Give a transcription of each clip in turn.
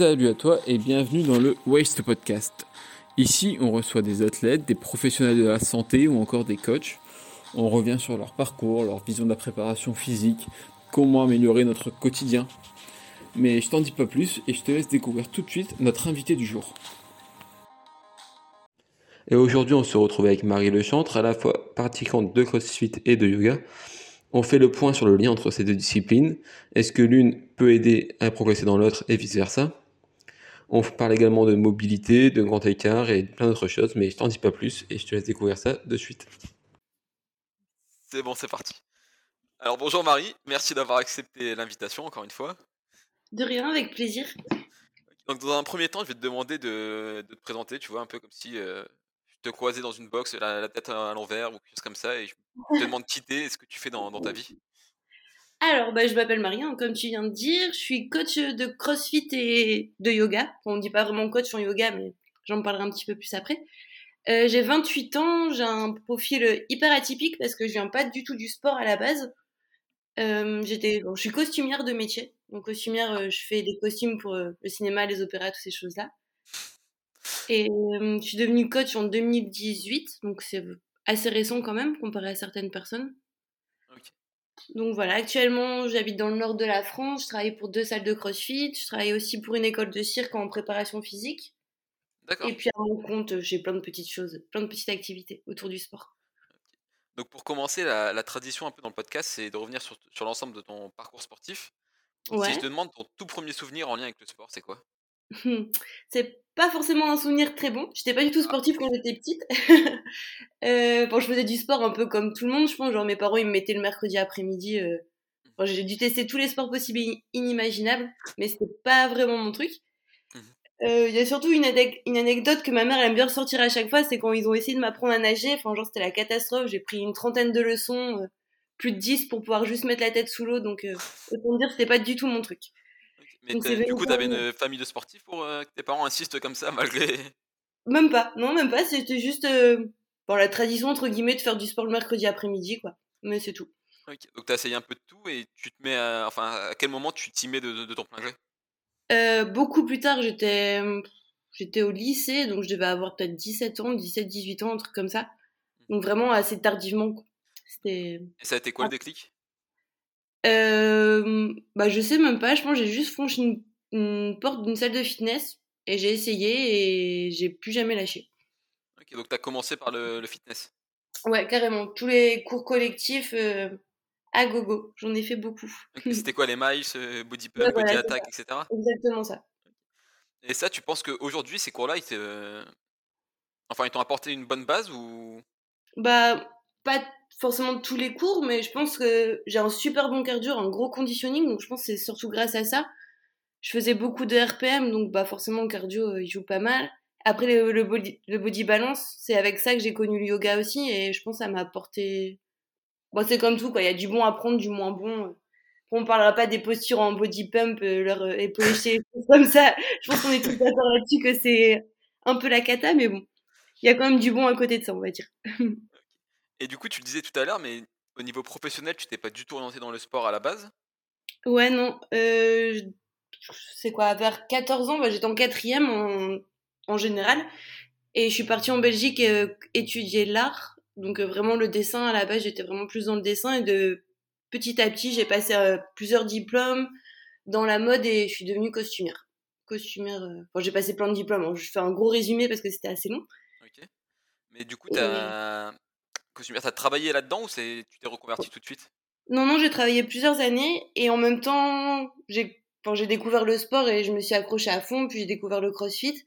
Salut à toi et bienvenue dans le Waste Podcast. Ici, on reçoit des athlètes, des professionnels de la santé ou encore des coachs. On revient sur leur parcours, leur vision de la préparation physique, comment améliorer notre quotidien. Mais je t'en dis pas plus et je te laisse découvrir tout de suite notre invité du jour. Et aujourd'hui, on se retrouve avec Marie Lechantre, à la fois pratiquante de CrossFit et de yoga. On fait le point sur le lien entre ces deux disciplines. Est-ce que l'une peut aider à progresser dans l'autre et vice-versa? On parle également de mobilité, de grand écart et plein d'autres choses, mais je t'en dis pas plus et je te laisse découvrir ça de suite. C'est bon, c'est parti. Alors bonjour Marie, merci d'avoir accepté l'invitation encore une fois. De rien, avec plaisir. Donc dans un premier temps, je vais te demander de, te présenter, tu vois, un peu comme si euh, te croiser dans une box, la, tête à l'envers ou quelque chose comme ça, et je te demande de quitter ce que tu fais dans, ta vie. Alors, bah, je m'appelle Marie, hein, comme tu viens de dire. Je suis coach de CrossFit et de yoga. on ne dit pas vraiment coach en yoga, mais j'en parlerai un petit peu plus après. Euh, j'ai 28 ans, j'ai un profil hyper atypique parce que je viens pas du tout du sport à la base. Euh, j'étais, je suis costumière de métier. Donc costumière, euh, je fais des costumes pour le cinéma, les opéras, toutes ces choses-là. Et je suis devenue coach en 2018, donc c'est assez récent quand même comparé à certaines personnes. Donc voilà, actuellement j'habite dans le nord de la France, je travaille pour deux salles de CrossFit, je travaille aussi pour une école de cirque en préparation physique. Et puis à mon compte, j'ai plein de petites choses, plein de petites activités autour du sport. Donc pour commencer, la, tradition un peu dans le podcast, c'est de revenir sur, sur l'ensemble de ton parcours sportif. Si je te demande ton tout premier souvenir en lien avec le sport, c'est quoi? C'est pas forcément un souvenir très bon. J'étais pas du tout sportive quand j'étais petite. euh, bon, je faisais du sport un peu comme tout le monde, je pense. Genre, mes parents, ils me mettaient le mercredi après-midi. Euh... j'ai dû tester tous les sports possibles et inimaginables, mais c'était pas vraiment mon truc. Mmh euh, il y a surtout une, une, anecdote que ma mère aime bien ressortir à chaque fois, c'est quand ils ont essayé de m'apprendre à nager. Enfin, genre, c'était la catastrophe. J'ai pris une trentaine de leçons, euh, plus de 10 pour pouvoir juste mettre la tête sous l'eau. Donc, euh, autant dire, c'était pas du tout mon truc. Mais du coup, t'avais une famille de sportifs pour que tes parents insistent comme ça malgré. Même pas, non, même pas. C'était juste bon, la tradition entre guillemets de faire du sport le mercredi après-midi, quoi. Mais c'est tout. Donc t'as essayé un peu de tout et tu te mets, à... enfin, à quel moment tu t'y mets de, ton plein gré? Euh, Beaucoup plus tard, j'étais, j'étais au lycée, donc je devais avoir peut-être 17 ans, 17, 18 ans, un truc comme ça. Mmh. Donc vraiment assez tardivement. C'était. Et ça a été quoi le déclic? Euh, bah, je sais même pas. Je pense que j'ai juste franchi une, porte d'une salle de fitness et j'ai essayé et j'ai plus jamais lâché. Ok, donc tu as commencé par le, fitness Ouais, carrément. Tous les cours collectifs euh, à gogo. J'en ai fait beaucoup. C'était quoi les miles, euh, body pump, body attack, etc. Exactement ça. Et ça, tu penses qu'aujourd'hui, ces cours-là, ils Enfin, ils t'ont apporté une bonne base ou? Bah, pas forcément tous les cours, mais je pense que j'ai un super bon cardio, un gros conditioning, donc je pense que c'est surtout grâce à ça. Je faisais beaucoup de RPM, donc bah forcément le cardio euh, il joue pas mal. Après le, body, balance, c'est avec ça que j'ai connu le yoga aussi, et je pense que ça m'a apporté. Bon, c'est comme tout, quoi. Il y a du bon à prendre, du moins bon. On parlera pas des postures en body pump, euh, leur euh, épaules comme ça. Je pense qu'on est tous d'accord là-dessus que c'est un peu la cata, mais bon. Il y a quand même du bon à côté de ça, on va dire. Et du coup, tu le disais tout à l'heure, mais au niveau professionnel, tu t'es pas du tout orienté dans le sport à la base? Ouais, non. Euh, c'est quoi Vers 14 ans, bah, j'étais en quatrième en, en général. Et je suis partie en Belgique euh, étudier l'art. Donc euh, vraiment le dessin, à la base, j'étais vraiment plus dans le dessin. Et de petit à petit, j'ai passé plusieurs diplômes dans la mode et je suis devenue costumière. Costumière. Enfin, j'ai passé plein de diplômes. Hein. Je fais un gros résumé parce que c'était assez long. Ok. Mais du coup, tu as, costumière, t'as travaillé là-dedans ou c'est tu t'es reconverti tout de suite? Non, non, j'ai travaillé plusieurs années et en même temps, j'ai j'ai découvert le sport et je me suis accrochée à fond, puis j'ai découvert le crossfit.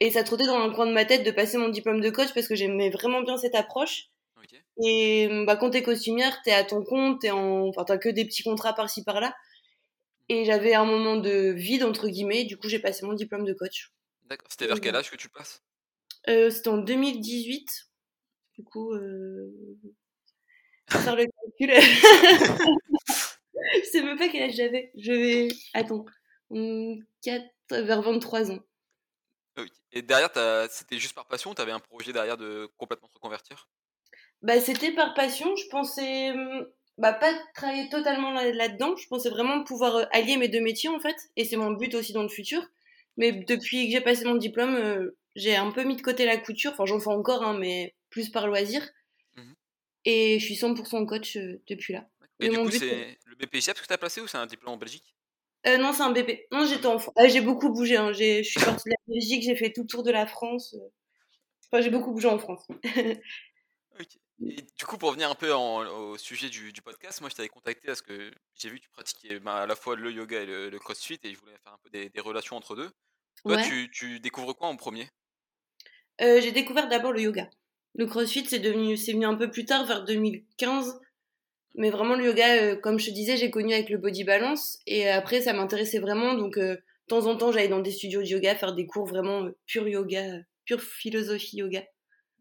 Et ça trottait dans un coin de ma tête de passer mon diplôme de coach parce que j'aimais vraiment bien cette approche. Et bah, quand t'es costumière, t'es à ton compte, t'es en... enfin, t'as que des petits contrats par-ci par-là. Et j'avais un moment de vide, entre guillemets, du coup j'ai passé mon diplôme de coach. D'accord, c'était vers quel âge que tu passes? Euh, C'était en 2018. Du coup, euh... faire le calcul. je sais même pas quel âge j'avais. Je vais. Attends. 4, vers 23 ans. Et derrière, c'était juste par passion ou t'avais un projet derrière de complètement se reconvertir? Bah, c'était par passion. Je pensais bah, pas travailler totalement là-dedans. Je pensais vraiment pouvoir euh, allier mes deux métiers en fait. Et c'est mon but aussi dans le futur. Mais depuis que j'ai passé mon diplôme, euh, j'ai un peu mis de côté la couture. Enfin, j'en fais encore, hein, mais plus par loisir. Mhm. Et je suis 100% coach euh, depuis là. Et du coup, c'est le BPGEPS que tu as placé ou c'est un diplôme en Belgique? Euh, non, c'est un BP. Non, j'étais en France. Ah, j'ai beaucoup bougé. Hein. J'ai- Je suis partie de la Belgique, j'ai fait tout le tour de la France. euh. Enfin, j'ai beaucoup bougé en France. Et du coup, pour revenir un peu en- au sujet du, du podcast, moi je t'avais contacté parce que j'ai vu que tu pratiquais bah, à la fois le yoga et le, le crossfit et je voulais faire un peu des, des relations entre deux. Toi, Ouais. tu, tu découvres quoi en premier? Euh, j'ai découvert d'abord le yoga. Le crossfit, c'est devenu, c'est venu un peu plus tard, vers 2015. Mais vraiment, le yoga, euh, comme je te disais, j'ai connu avec le body balance. Et après, ça m'intéressait vraiment. Donc, euh, de temps en temps, j'allais dans des studios de yoga faire des cours vraiment euh, pur yoga, pure philosophie yoga.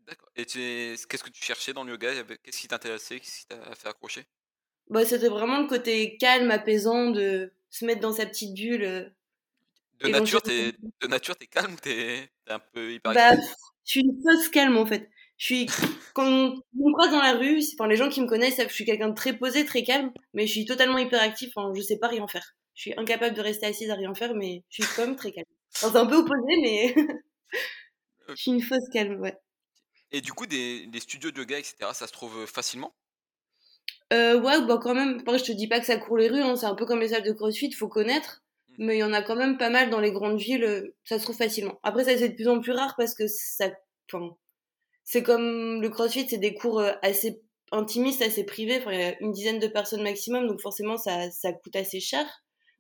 D'accord. Et qu'est-ce que tu cherchais dans le yoga? Qu'est-ce qui t'intéressait? Qu'est-ce qui t'a fait accrocher? Bah, c'était vraiment le côté calme, apaisant, de se mettre dans sa petite bulle. De nature, t'es de nature, t'es calme, t'es t'es un peu hyper Bah, je suis une fausse calme en fait. Je suis quand on me croise dans la rue, enfin les gens qui me connaissent savent que je suis quelqu'un de très posé, très calme, mais je suis totalement hyperactif. Enfin, je sais pas rien faire. Je suis incapable de rester assise à rien faire, mais je suis quand même très calme. Enfin, c'est un peu opposé, mais je suis une fausse calme, ouais. Et du coup, des, des studios de yoga, etc., ça se trouve facilement? Euh, ouais, bah quand même. Après, je te dis pas que ça court les rues, hein, c'est un peu comme les salles de CrossFit, faut connaître. Mais il y en a quand même pas mal dans les grandes villes, euh, ça se trouve facilement. Après, ça c'est de plus en plus rare parce que ça, enfin, c'est comme le CrossFit, c'est des cours euh, assez intimistes, assez privés. Enfin, il y a une dizaine de personnes maximum, donc forcément, ça, ça coûte assez cher.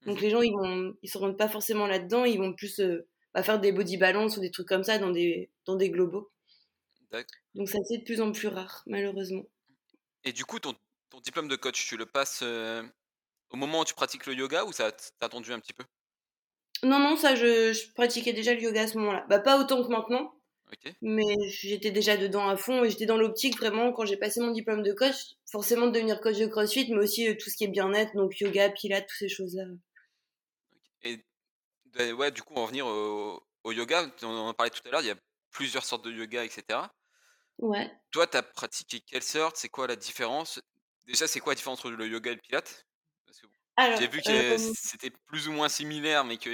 Donc Mhm. les gens, ils vont, ils se rendent pas forcément là-dedans, ils vont plus euh, bah, faire des body balance ou des trucs comme ça dans des, dans des globaux. Donc ça c'est de plus en plus rare, malheureusement. Et du coup, ton, ton diplôme de coach, tu le passes euh, au moment où tu pratiques le yoga ou ça t'a attendu un petit peu? Non, non, ça, je, je pratiquais déjà le yoga à ce moment-là. Bah, pas autant que maintenant, Mais j'étais déjà dedans à fond et j'étais dans l'optique vraiment quand j'ai passé mon diplôme de coach, forcément de devenir coach de CrossFit, mais aussi euh, tout ce qui est bien-être, donc yoga, pilates, toutes ces choses-là. Et ouais, du coup, on va revenir au, au yoga. On en a parlé tout à l'heure, il y a plusieurs sortes de yoga, etc. Ouais. Toi, tu as pratiqué quelle sorte? C'est quoi la différence? Déjà, c'est quoi la différence entre le yoga et le pilate Parce que bon, Alors, j'ai vu que euh, c'était plus ou moins similaire, mais que.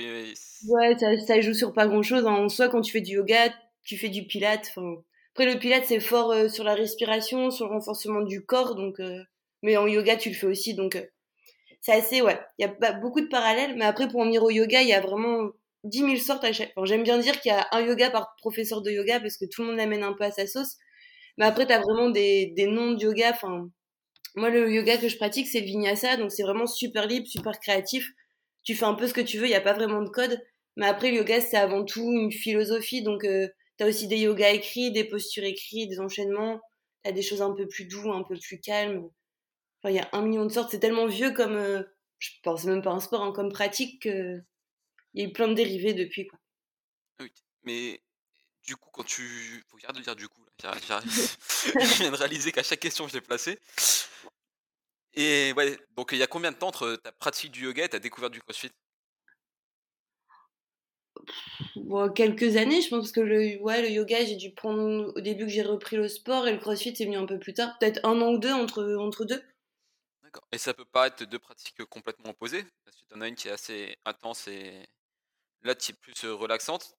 ouais, ça, ça joue sur pas grand-chose. hein. En soi, quand tu fais du yoga, tu fais du pilates. Enfin, après, le pilates, c'est fort euh, sur la respiration, sur le renforcement du corps, donc. euh, Mais en yoga, tu le fais aussi, donc. euh, C'est assez, ouais. Il y a pas- beaucoup de parallèles, mais après, pour en venir au yoga, il y a vraiment 10 000 sortes à chaque. J'aime bien dire qu'il y a un yoga par professeur de yoga parce que tout le monde l'amène un peu à sa sauce. Mais après, t'as vraiment des, des noms de yoga. Enfin, moi, le yoga que je pratique, c'est le vinyasa, donc c'est vraiment super libre, super créatif. Tu fais un peu ce que tu veux, il n'y a pas vraiment de code. Mais après, le yoga, c'est avant tout une philosophie. Donc, euh, t'as aussi des yogas écrits, des postures écrites, des enchaînements. T'as des choses un peu plus doux, un peu plus calmes. Enfin, il y a un million de sortes. C'est tellement vieux comme. euh, je pense même pas un sport, hein, comme pratique que. Il y a eu plein de dérivés depuis, quoi. Ok. Mais du coup, quand tu. Faut j'arrête de dire du coup. là. Je viens de réaliser qu'à chaque question, je l'ai placé. Et ouais, donc il y a combien de temps entre ta pratique du yoga et ta découverte du crossfit? Bon, quelques années, je pense, parce que le, ouais, le yoga, j'ai dû prendre au début que j'ai repris le sport et le crossfit, c'est venu un peu plus tard. Peut-être un an ou deux entre, entre deux. D'accord. Et ça peut paraître deux pratiques complètement opposées, parce que tu en as une qui est assez intense et là, tu es plus euh, relaxante.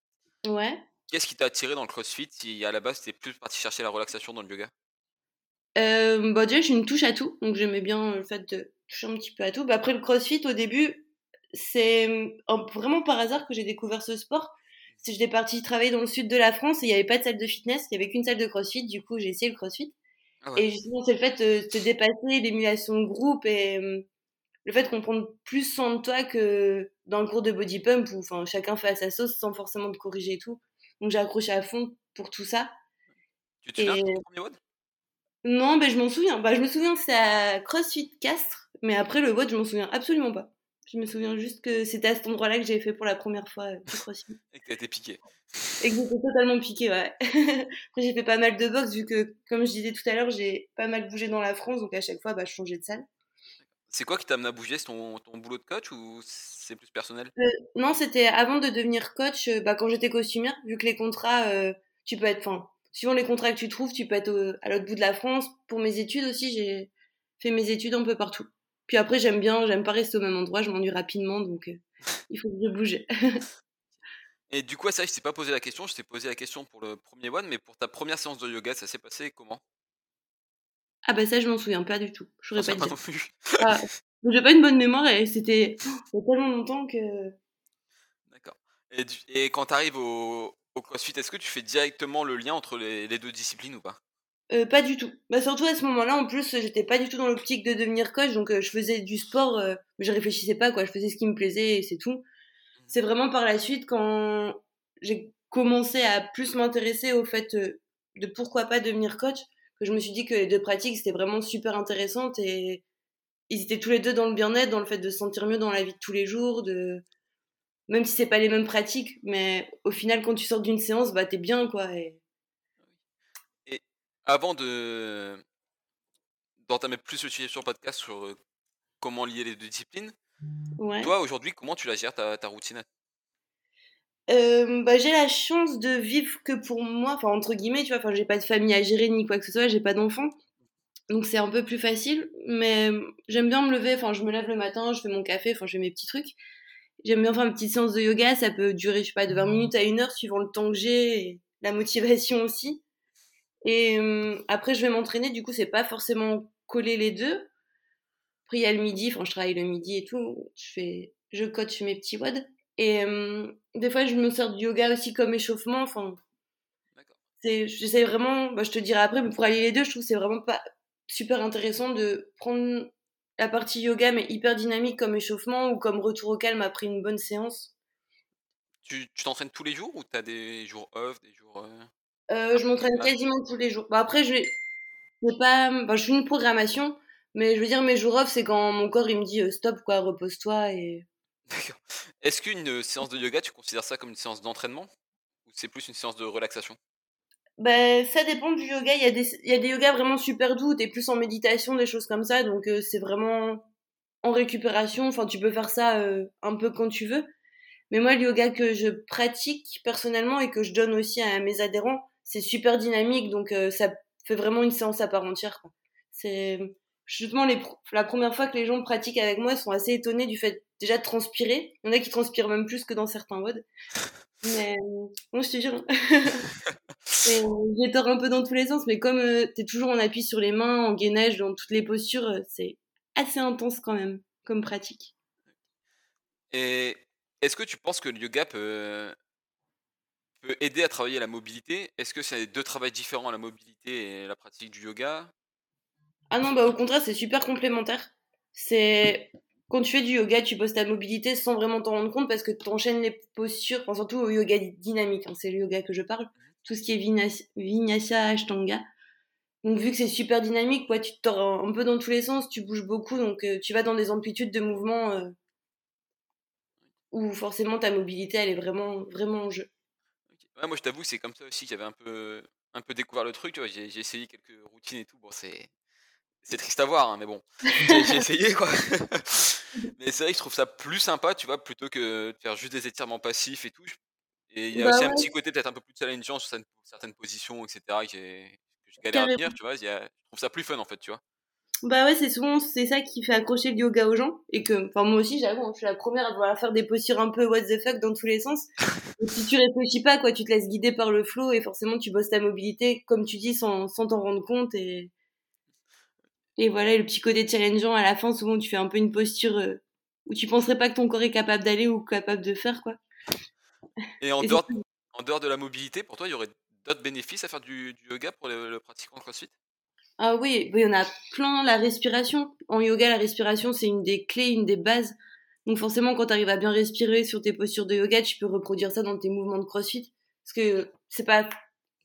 Ouais. Qu'est-ce qui t'a attiré dans le crossfit si à la base, tu plus parti chercher la relaxation dans le yoga? Euh, bah déjà, j'ai une touche à tout, donc j'aimais bien le fait de toucher un petit peu à tout. Bah, après le crossfit, au début, c'est un- vraiment par hasard que j'ai découvert ce sport. J'étais partie travailler dans le sud de la France et il n'y avait pas de salle de fitness, il n'y avait qu'une salle de crossfit, du coup j'ai essayé le crossfit. Ah ouais. Et justement, c'est le fait de te dépasser, l'émulation de groupe et euh, le fait qu'on prenne plus soin de toi que dans le cours de body pump où enfin, chacun fait à sa sauce sans forcément te corriger et tout. Donc j'ai accroché à fond pour tout ça. Tu te souviens Et- ton premier WOD? Non, ben je m'en souviens. Bah, je me souviens que c'est à CrossFit Castres, mais après le vote, je m'en souviens absolument pas. Je me souviens juste que c'était à cet endroit-là que j'ai fait pour la première fois euh, et que t'as été piqué. Et que j'étais totalement piquée, ouais. après, j'ai fait pas mal de boxe, vu que, comme je disais tout à l'heure, j'ai pas mal bougé dans la France, donc à chaque fois, bah, je changeais de salle. C'est quoi qui t'a amené à bouger? C'est ton, ton boulot de coach ou c'est plus personnel? Euh, non, c'était avant de devenir coach, euh, bah, quand j'étais costumière, vu que les contrats, euh, tu peux être, enfin, suivant les contrats que tu trouves, tu peux être au- à l'autre bout de la France. Pour mes études aussi, j'ai fait mes études un peu partout. Puis après, j'aime bien, j'aime pas rester au même endroit, je m'ennuie rapidement, donc euh, il faut que je bouge. Et du coup, ça, je t'ai pas posé la question, je t'ai posé la question pour le premier one, mais pour ta première séance de yoga, ça s'est passé comment? Ah bah ça, je m'en souviens pas du tout. Je saurais pas pas. Ah, j'ai pas une bonne mémoire et c'était oh, tellement longtemps que. D'accord. Et, quand tu arrives au, au CrossFit, est-ce que tu fais directement le lien entre les, les deux disciplines ou pas? Euh, pas du tout. Bah surtout à ce moment-là, en plus, j'étais pas du tout dans l'optique de devenir coach, donc euh, je faisais du sport, euh, mais je réfléchissais pas, quoi. Je faisais ce qui me plaisait et c'est tout. C'est vraiment par la suite quand j'ai commencé à plus m'intéresser au fait euh, de pourquoi pas devenir coach, que je me suis dit que les deux pratiques c'était vraiment super intéressantes et ils étaient tous les deux dans le bien-être, dans le fait de se sentir mieux dans la vie de tous les jours, de même si c'est pas les mêmes pratiques, mais au final quand tu sors d'une séance, bah t'es bien quoi. Avant de d'entamer plus le sujet sur le podcast sur comment lier les deux disciplines, Ouais. toi aujourd'hui, comment tu la gères ta, ta routine Euh, bah, j'ai la chance de vivre que pour moi, enfin entre guillemets, tu vois, enfin j'ai pas de famille à gérer ni quoi que ce soit, j'ai pas d'enfants, donc c'est un peu plus facile. Mais euh, j'aime bien me lever, enfin je me lève le matin, je fais mon café, enfin je fais mes petits trucs. J'aime bien faire une petite séance de yoga, ça peut durer, je sais pas, de 20 minutes à une heure suivant le temps que j'ai et la motivation aussi. Et euh, après je vais m'entraîner, du coup c'est pas forcément coller les deux. Après il y a le midi, enfin je travaille le midi et tout, je fais, je coach mes petits wads. Et euh, des fois, je me sers du yoga aussi comme échauffement. Enfin, j'essaie vraiment, bah, je te dirai après, mais pour allier les deux, je trouve que c'est vraiment pas super intéressant de prendre la partie yoga, mais hyper dynamique comme échauffement ou comme retour au calme après une bonne séance. Tu tu t'entraînes tous les jours ou tu as des jours off, des jours... euh, Euh, je m'entraîne Ouais. quasiment tous les jours. Bah, après, je pas, bah, je fais une programmation, mais je veux dire, mes jours off, c'est quand mon corps il me dit euh, stop, quoi, repose-toi et. Est-ce qu'une euh, séance de yoga, tu considères ça comme une séance d'entraînement ou c'est plus une séance de relaxation? Ben, ça dépend du yoga. Il y a des, il y a des yogas vraiment super doux, t'es plus en méditation, des choses comme ça, donc euh, c'est vraiment en récupération. Enfin, tu peux faire ça euh, un peu quand tu veux. Mais moi, le yoga que je pratique personnellement et que je donne aussi à mes adhérents, c'est super dynamique, donc euh, ça fait vraiment une séance à part entière. C'est justement les, la première fois que les gens pratiquent avec moi, ils sont assez étonnés du fait déjà de transpirer. Il y en a qui transpirent même plus que dans certains modes. Mais euh, moi, je te jure. Euh, J'ai tort un peu dans tous les sens, mais comme euh, t'es toujours en appui sur les mains, en gainage, dans toutes les postures, euh, c'est assez intense quand même comme pratique. Et est-ce que tu penses que le yoga peut, peut aider à travailler la mobilité? Est-ce que c'est deux travails différents, la mobilité et la pratique du yoga? Ah non, bah au contraire, c'est super complémentaire. C'est quand tu fais du yoga, tu poses ta mobilité sans vraiment t'en rendre compte parce que tu enchaînes les postures, enfin, surtout au yoga dynamique, hein, c'est le yoga que je parle, tout ce qui est vinyasa, vinyasa ashtanga. Donc vu que c'est super dynamique, quoi, tu te tords un un peu dans tous les sens, tu bouges beaucoup, donc euh, tu vas dans des amplitudes de mouvement euh, où forcément ta mobilité elle est vraiment vraiment en jeu. Ouais, moi je t'avoue, c'est comme ça aussi que j'avais un peu, un peu découvert le truc. tu vois, J'ai j'ai essayé quelques routines et tout. Bon, c'est c'est triste à voir, hein, mais bon, j'ai j'ai essayé quoi. mais c'est vrai que je trouve ça plus sympa, tu vois, plutôt que de faire juste des étirements passifs et tout. Et il y a Bah aussi un ouais, petit côté peut-être un peu plus challengeant sur certaines, certaines positions, etc. que j'ai- que je galère à carrément. tenir, tu vois. il y a- je trouve ça plus fun en fait, tu vois. Bah ouais, c'est souvent c'est ça qui fait accrocher le yoga aux gens et que enfin moi aussi j'avoue, je suis la première à devoir faire des postures un peu what the fuck dans tous les sens. Et si tu réfléchis pas quoi, tu te laisses guider par le flow et forcément tu bosses ta mobilité comme tu dis sans sans t'en rendre compte et et voilà, et le petit côté challengeant à la fin, souvent tu fais un peu une posture euh, où tu penserais pas que ton corps est capable d'aller ou capable de faire quoi. Et en Et dehors, en dehors de la mobilité, pour toi, il y aurait d'autres bénéfices à faire du, du yoga pour le, le pratiquant CrossFit? Ah oui, il y en a plein. La respiration. En yoga, la respiration, c'est une des clés, une des bases. Donc forcément, quand tu arrives à bien respirer sur tes postures de yoga, tu peux reproduire ça dans tes mouvements de crossfit. Parce que c'est pas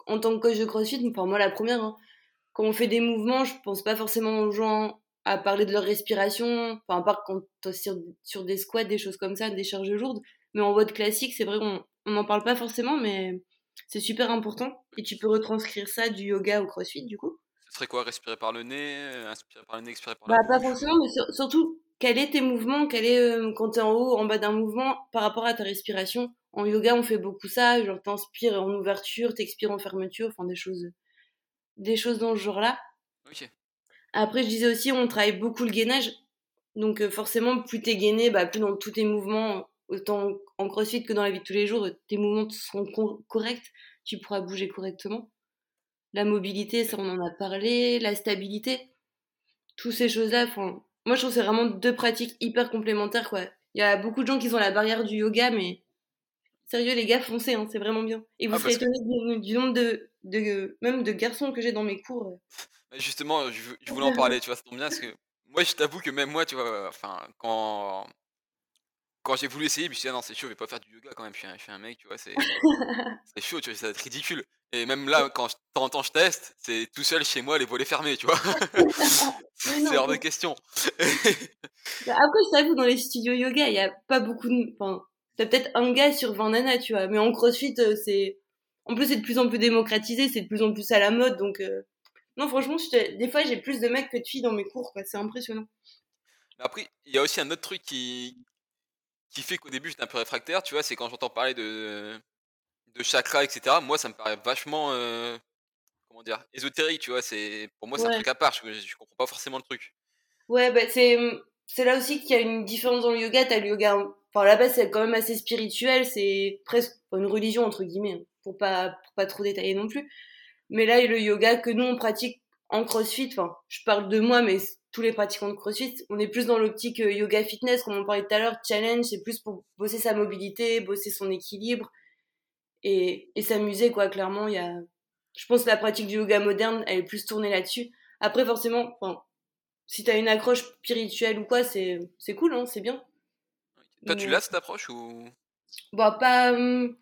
en tant que coach de crossfit, enfin moi la première, hein, quand on fait des mouvements, je pense pas forcément aux gens à parler de leur respiration, enfin à part quand sur, sur des squats, des choses comme ça, des charges lourdes. Mais en mode classique, c'est vrai qu'on on n'en parle pas forcément, mais c'est super important. Et tu peux retranscrire ça du yoga au crossfit du coup. Serait quoi Respirer par le nez, euh, inspirer par le nez, expirer par Bah, la pas bouche forcément, mais sur- surtout, quel est tes mouvements, quel est, euh, quand t'es en haut, en bas d'un mouvement, par rapport à ta respiration? En yoga, on fait beaucoup ça, genre t'inspires en ouverture, t'expires en fermeture, enfin des choses, des choses dans ce genre-là. Ok. Après, je disais aussi, on travaille beaucoup le gainage. Donc euh, forcément, plus t'es gainé, bah, plus dans tous tes mouvements, autant en crossfit que dans la vie de tous les jours, tes mouvements seront corrects, tu pourras bouger correctement. La mobilité, ça on en a parlé, la stabilité, toutes ces choses-là, moi je trouve que c'est vraiment deux pratiques hyper complémentaires quoi. Il y a beaucoup de gens qui ont la barrière du yoga, mais sérieux les gars, foncez, hein, c'est vraiment bien. Et vous ah, serez étonnés du, nombre de, de, même de garçons que j'ai dans mes cours. Justement, je, je voulais en parler, tu vois, ça tombe bien parce que moi je t'avoue que même moi, tu vois, enfin quand quand j'ai voulu essayer, je me suis dit, ah non, c'est chaud, je vais pas faire du yoga quand même, je suis un, mec, tu vois, c'est chaud, tu vois, ça va être ridicule. Et même là, quand de temps en temps je teste, c'est tout seul chez moi, les volets fermés, tu vois. c'est hors de question. Bah, après, je t'avoue, dans les studios yoga, il y a pas beaucoup de. Enfin, t'as peut-être un gars sur 20 nanas, tu vois. Mais en crossfit, euh, c'est. En plus, c'est de plus en plus démocratisé, c'est de plus en plus à la mode, donc. Euh, non, franchement, des fois, j'ai plus de mecs que de filles dans mes cours, quoi. C'est impressionnant. Après, il y a aussi un autre truc qui, qui fait qu'au début j'étais un peu réfractaire, tu vois, c'est quand j'entends parler de, de chakra, etc. Moi, ça me paraît vachement, euh, comment dire, ésotérique, tu vois. C'est pour moi c'est un truc à part. Je, je, comprends pas forcément le truc. Ouais, bah c'est c'est là aussi qu'il y a une différence dans le yoga. T'as le yoga, enfin là-bas c'est quand même assez spirituel, c'est presque une religion entre guillemets, hein, pour pas pour pas trop détailler non plus. Mais là, le yoga que nous on pratique en CrossFit, enfin, je parle de moi, mais tous les pratiquants de CrossFit, on est plus dans l'optique euh, yoga fitness, comme on parlait tout à l'heure, challenge, c'est plus pour bosser sa mobilité, bosser son équilibre et, et s'amuser, quoi. Clairement, il y a, je pense que la pratique du yoga moderne, elle est plus tournée là-dessus. Après, forcément, enfin, si t'as une accroche spirituelle ou quoi, c'est, c'est cool, hein, c'est bien. Toi, tu l'as cette approche ou? Bah, pas. Hum,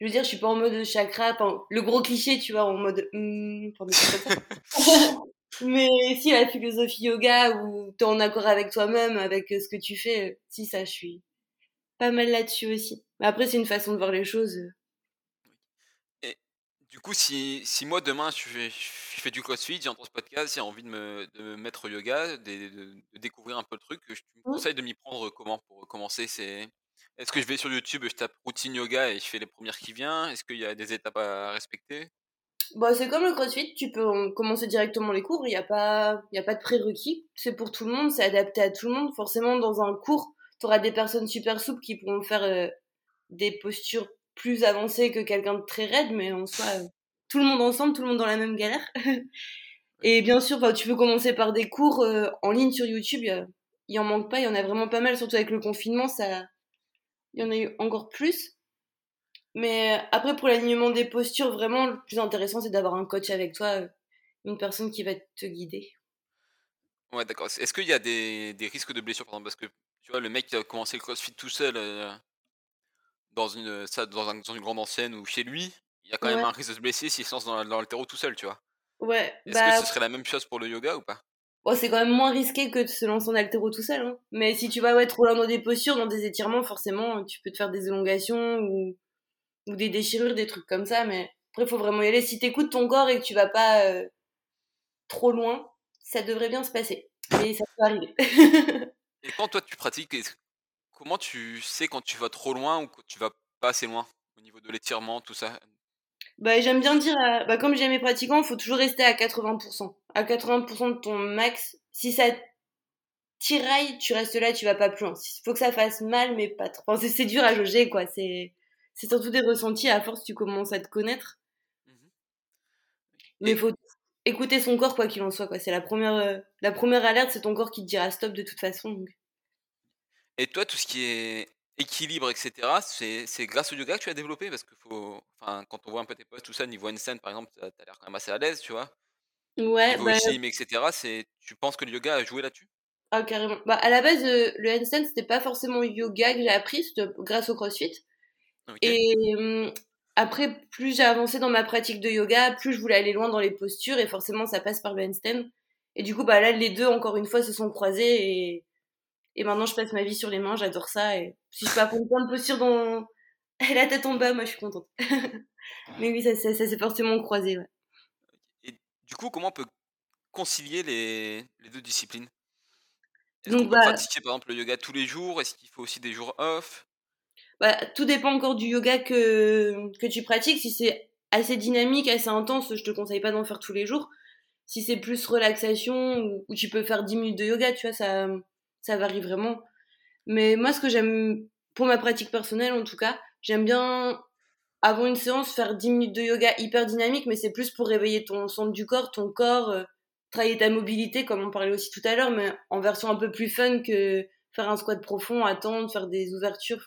je veux dire, je suis pas en mode chakra, enfin, le gros cliché, tu vois, en mode. Hum, Mais si la philosophie yoga où t'es en accord avec toi-même, avec ce que tu fais, si ça, je suis pas mal là-dessus aussi. Mais après, c'est une façon de voir les choses. Et du coup, si, si moi demain je fais, je fais du crossfit, j'entends ce podcast, j'ai envie de me, de mettre au yoga, de, de, découvrir un peu le truc, je te mmh. conseille de m'y prendre comment pour commencer c'est Est-ce que je vais sur YouTube, je tape routine yoga et je fais les premières qui viennent? Est-ce qu'il y a des étapes à respecter? Bah, c'est comme le crossfit, tu peux commencer directement les cours, il n'y a, pas, y a pas de prérequis, c'est pour tout le monde, c'est adapté à tout le monde. Forcément, dans un cours, tu auras des personnes super souples qui pourront faire euh, des postures plus avancées que quelqu'un de très raide, mais en soi, euh, tout le monde ensemble, tout le monde dans la même galère. Et bien sûr, tu peux commencer par des cours euh, en ligne sur YouTube, il y, en manque pas, il y en a vraiment pas mal, surtout avec le confinement, ça, il y en a eu encore plus. Mais après, pour l'alignement des postures, vraiment, le plus intéressant, c'est d'avoir un coach avec toi, euh, une personne qui va te guider. Ouais, d'accord. Est-ce qu'il y a des, des, risques de blessure, par exemple? Parce que, tu vois, le mec qui a commencé le crossfit tout seul euh, dans, une, ça, dans, une grande ancienne ou chez lui, il y a quand même un risque de se blesser s'il se lance dans, dans l'altéro tout seul, tu vois? Ouais. Est-ce que bah ce serait la même chose pour le yoga ou pas? Oh, c'est quand même moins risqué que de se lancer en altéro tout seul. Hein. Mais si tu vas ouais, trop loin dans des postures, dans des étirements, forcément, tu peux te faire des élongations ou ou des déchirures, des trucs comme ça. Mais après, il faut vraiment y aller. Si t'écoutes ton corps et que tu vas pas euh, trop loin, ça devrait bien se passer. Et ça peut arriver. et quand toi tu pratiques, comment tu sais quand tu vas trop loin ou quand tu vas pas assez loin au niveau de l'étirement, tout ça? Bah, j'aime bien dire, bah, comme j'ai mes pratiquants, il faut toujours rester à 80%. À 80% de ton max. Si ça tiraille, tu restes là, tu vas pas plus loin. Il faut que ça fasse mal, mais pas trop. Enfin, c'est dur à jauger, quoi. C'est c'est surtout des ressentis à force tu commences à te connaître. Mmh Mais il faut écouter son corps quoi qu'il en soit. Quoi. C'est la première, euh, la première alerte, c'est ton corps qui te dira stop de toute façon. Et toi, tout ce qui est équilibre, etc., c'est grâce au yoga que tu as développé? Parce que faut, enfin, quand on voit un peu tes posts, tout ça, niveau scène par exemple, tu as l'air quand même assez à l'aise, tu vois? Ouais. Niveau bah... etc., tu penses que le yoga a joué là-dessus? Ah, carrément. Bah, à la base, euh, le handstand, c'était pas forcément yoga que j'ai appris, c'était grâce au crossfit. Et après, plus j'ai avancé dans ma pratique de yoga, plus je voulais aller loin dans les postures et forcément ça passe par le handstand. Et du coup, bah là, les deux, encore une fois, se sont croisés et, et maintenant je passe ma vie sur les mains, j'adore ça. Et si je peux apprendre plein de postures dans la tête en bas, moi je suis contente. Mais oui, ça, ça, s'est forcément croisé. Ouais. Et du coup, comment on peut concilier les, les deux disciplines? Est-ce qu'on peut bah pratiquer par exemple le yoga tous les jours? Est-ce qu'il faut aussi des jours off? Bah, tout dépend encore du yoga que, que tu pratiques. Si c'est assez dynamique, assez intense, je te conseille pas d'en faire tous les jours. Si c'est plus relaxation, ou, tu peux faire 10 minutes de yoga, tu vois, ça, ça varie vraiment. Mais moi, ce que j'aime pour ma pratique personnelle en tout cas, j'aime bien avant une séance faire 10 minutes de yoga hyper dynamique, mais c'est plus pour réveiller ton centre du corps, ton corps, euh, travailler ta mobilité, comme on parlait aussi tout à l'heure, mais en version un peu plus fun que faire un squat profond, attendre, faire des ouvertures,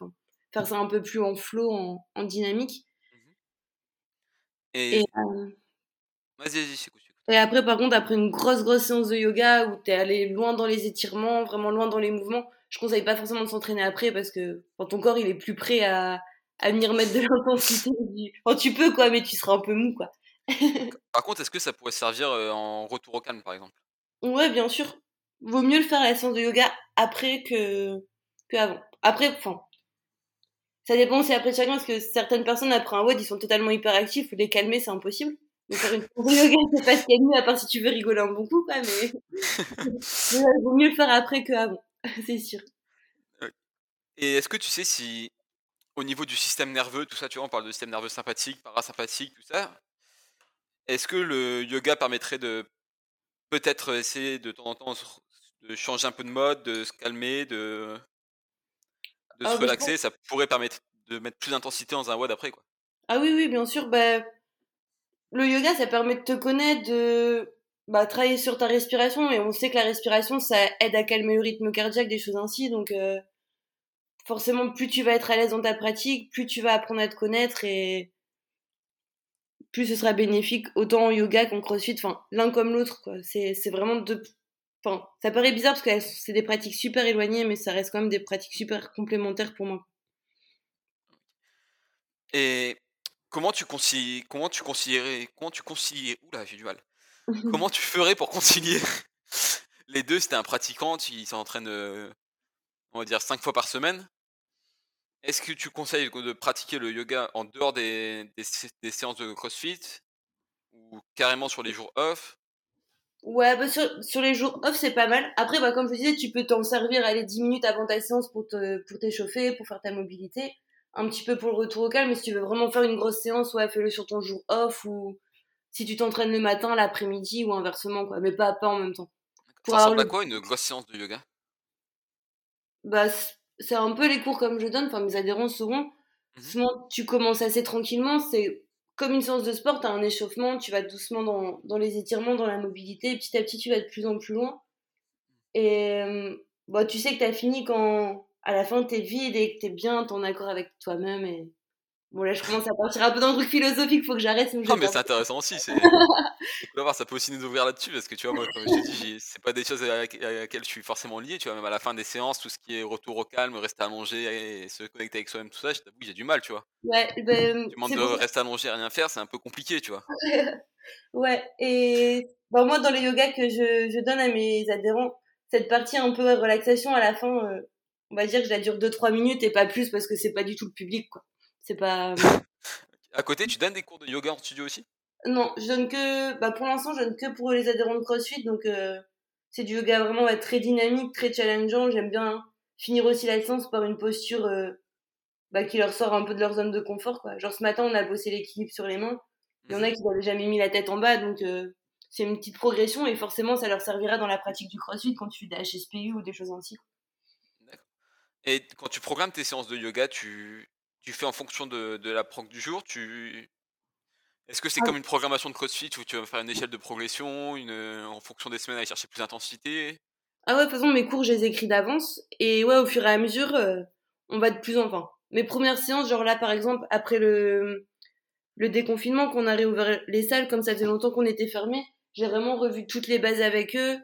faire ça un peu plus en flow, en, dynamique. Et, euh, vas-y, vas-y, Et après, par contre, après une grosse, grosse séance de yoga où t'es allé loin dans les étirements, vraiment loin dans les mouvements, je conseille pas forcément de s'entraîner après parce que ton corps, il est plus prêt à, à venir mettre de l'intensité. Du... tu peux, quoi, mais tu seras un peu mou, quoi. par contre, est-ce que ça pourrait servir euh, en retour au calme, par exemple? Ouais, bien sûr. Vaut mieux le faire à la séance de yoga après que, que avant. Après, enfin, ça dépend aussi après chacun, parce que certaines personnes, après un WOD, ils sont totalement hyperactifs, ou les calmer, c'est impossible. Mais faire une séance de yoga, c'est pas ce qu'il y a de mieux, à part si tu veux rigoler un bon coup, quoi, mais... il vaut mieux le faire après qu'avant, c'est sûr. Et est-ce que tu sais si, au niveau du système nerveux, tout ça, tu vois, on parle de système nerveux sympathique, parasympathique, tout ça, est-ce que le yoga permettrait de peut-être essayer de temps en temps de changer un peu de mode, de se calmer, de, de ah se relaxer Ça pourrait permettre de mettre plus d'intensité dans un WOD après, quoi. Ah oui, oui, bien sûr. Bah, le yoga, ça permet de te connaître, de bah, travailler sur ta respiration. Et on sait que la respiration, ça aide à calmer le rythme cardiaque, des choses ainsi. Donc, euh, forcément, plus tu vas être à l'aise dans ta pratique, plus tu vas apprendre à te connaître et plus ce sera bénéfique autant en yoga qu'en crossfit. Enfin, l'un comme l'autre, quoi. C'est, c'est vraiment deux. Enfin, ça paraît bizarre parce que c'est des pratiques super éloignées, mais ça reste quand même des pratiques super complémentaires pour moi. Et comment tu concilies, comment tu concilierais, comment tu oula, j'ai du mal. comment tu ferais pour concilier les deux t'es un pratiquant, qui s'entraîne, euh, on va dire, cinq fois par semaine? Est-ce que tu conseilles de pratiquer le yoga en dehors des, séances de CrossFit ou carrément sur les jours off? Ouais, bah sur, les jours off, c'est pas mal. Après, bah, comme je disais, tu peux t'en servir aller 10 minutes avant ta séance pour t'échauffer, pour, pour faire ta mobilité. Un petit peu pour le retour au calme, mais si tu veux vraiment faire une grosse séance, ouais, fais-le sur ton jour off ou si tu t'entraînes le matin, l'après-midi ou inversement, quoi. Mais pas, pas en même temps. ça ressemble à quoi une grosse séance de yoga? Bah, c'est un peu les cours comme je donne, enfin mes adhérents seront. Mmh Souvent, tu commences assez tranquillement, c'est comme une séance de sport, tu as un échauffement, tu vas doucement dans, les étirements, dans la mobilité, et petit à petit, tu vas de plus en plus loin. Et bah, tu sais que tu fini quand à la fin, tu es vide et que tu es bien, en accord avec toi-même. Et Bon, là, je commence à partir un peu dans le truc philosophique, faut que j'arrête. Non, mais c'est intéressant aussi. C'est... voir, ça peut aussi nous ouvrir là-dessus, parce que tu vois, moi, comme je t'ai dit, c'est pas des choses à, laquelle je suis forcément lié. Tu vois, même à la fin des séances, tout ce qui est retour au calme, rester allongé et se connecter avec soi-même, tout ça, je t'avoue j'ai du mal, tu vois. Ouais, ben. Tu demandes de rester allongé et rien faire, c'est un peu compliqué, tu vois. ouais, et bah, moi, dans les yogas que je, je, donne à mes adhérents, cette partie un peu relaxation à la fin, euh, on va dire que je la dure 2-3 minutes et pas plus parce que c'est pas du tout le public, quoi. C'est pas. à côté, tu donnes des cours de yoga en studio aussi? Non, je donne que. Bah, pour l'instant, je donne que pour les adhérents de CrossFit. Donc, euh, c'est du yoga vraiment très dynamique, très challengeant. J'aime bien finir aussi la séance par une posture euh, bah, qui leur sort un peu de leur zone de confort. Quoi. Genre, ce matin, on a bossé l'équilibre sur les mains. Il y en a mhm. qui n'avaient jamais mis la tête en bas. Donc, euh, c'est une petite progression et forcément, ça leur servira dans la pratique du CrossFit quand tu fais des HSPU ou des choses ainsi. D'accord. Et quand tu programmes tes séances de yoga, tu, tu fais en fonction de, la proc du jour tu... Est-ce que c'est ah. comme une programmation de CrossFit où tu vas faire une échelle de progression, une, en fonction des semaines aller chercher plus d'intensité? Ah ouais, de toute façon, mes cours, je les écris d'avance. Et ouais, au fur et à mesure, euh, on va de plus en plus. Mes premières séances, genre là, par exemple, après le, le déconfinement, qu'on a réouvert les salles, comme ça faisait longtemps qu'on était fermé, j'ai vraiment revu toutes les bases avec eux.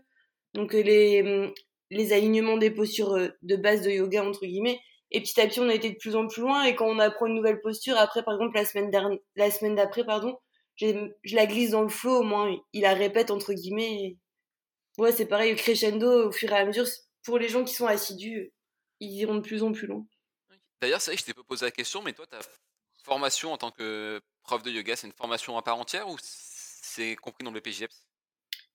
Donc les, les alignements des postures euh, de base de yoga, entre guillemets. Et petit à petit, on a été de plus en plus loin. Et quand on apprend une nouvelle posture, après, par exemple, la semaine, la semaine d'après, pardon, je la glisse dans le flow, au moins, il la répète, entre guillemets. Ouais, c'est pareil, crescendo, au fur et à mesure, pour les gens qui sont assidus, ils iront de plus en plus loin. D'ailleurs, c'est vrai que je t'ai pas posé la question, mais toi, ta formation en tant que prof de yoga, c'est une formation à part entière ou c'est compris dans le BPJEPS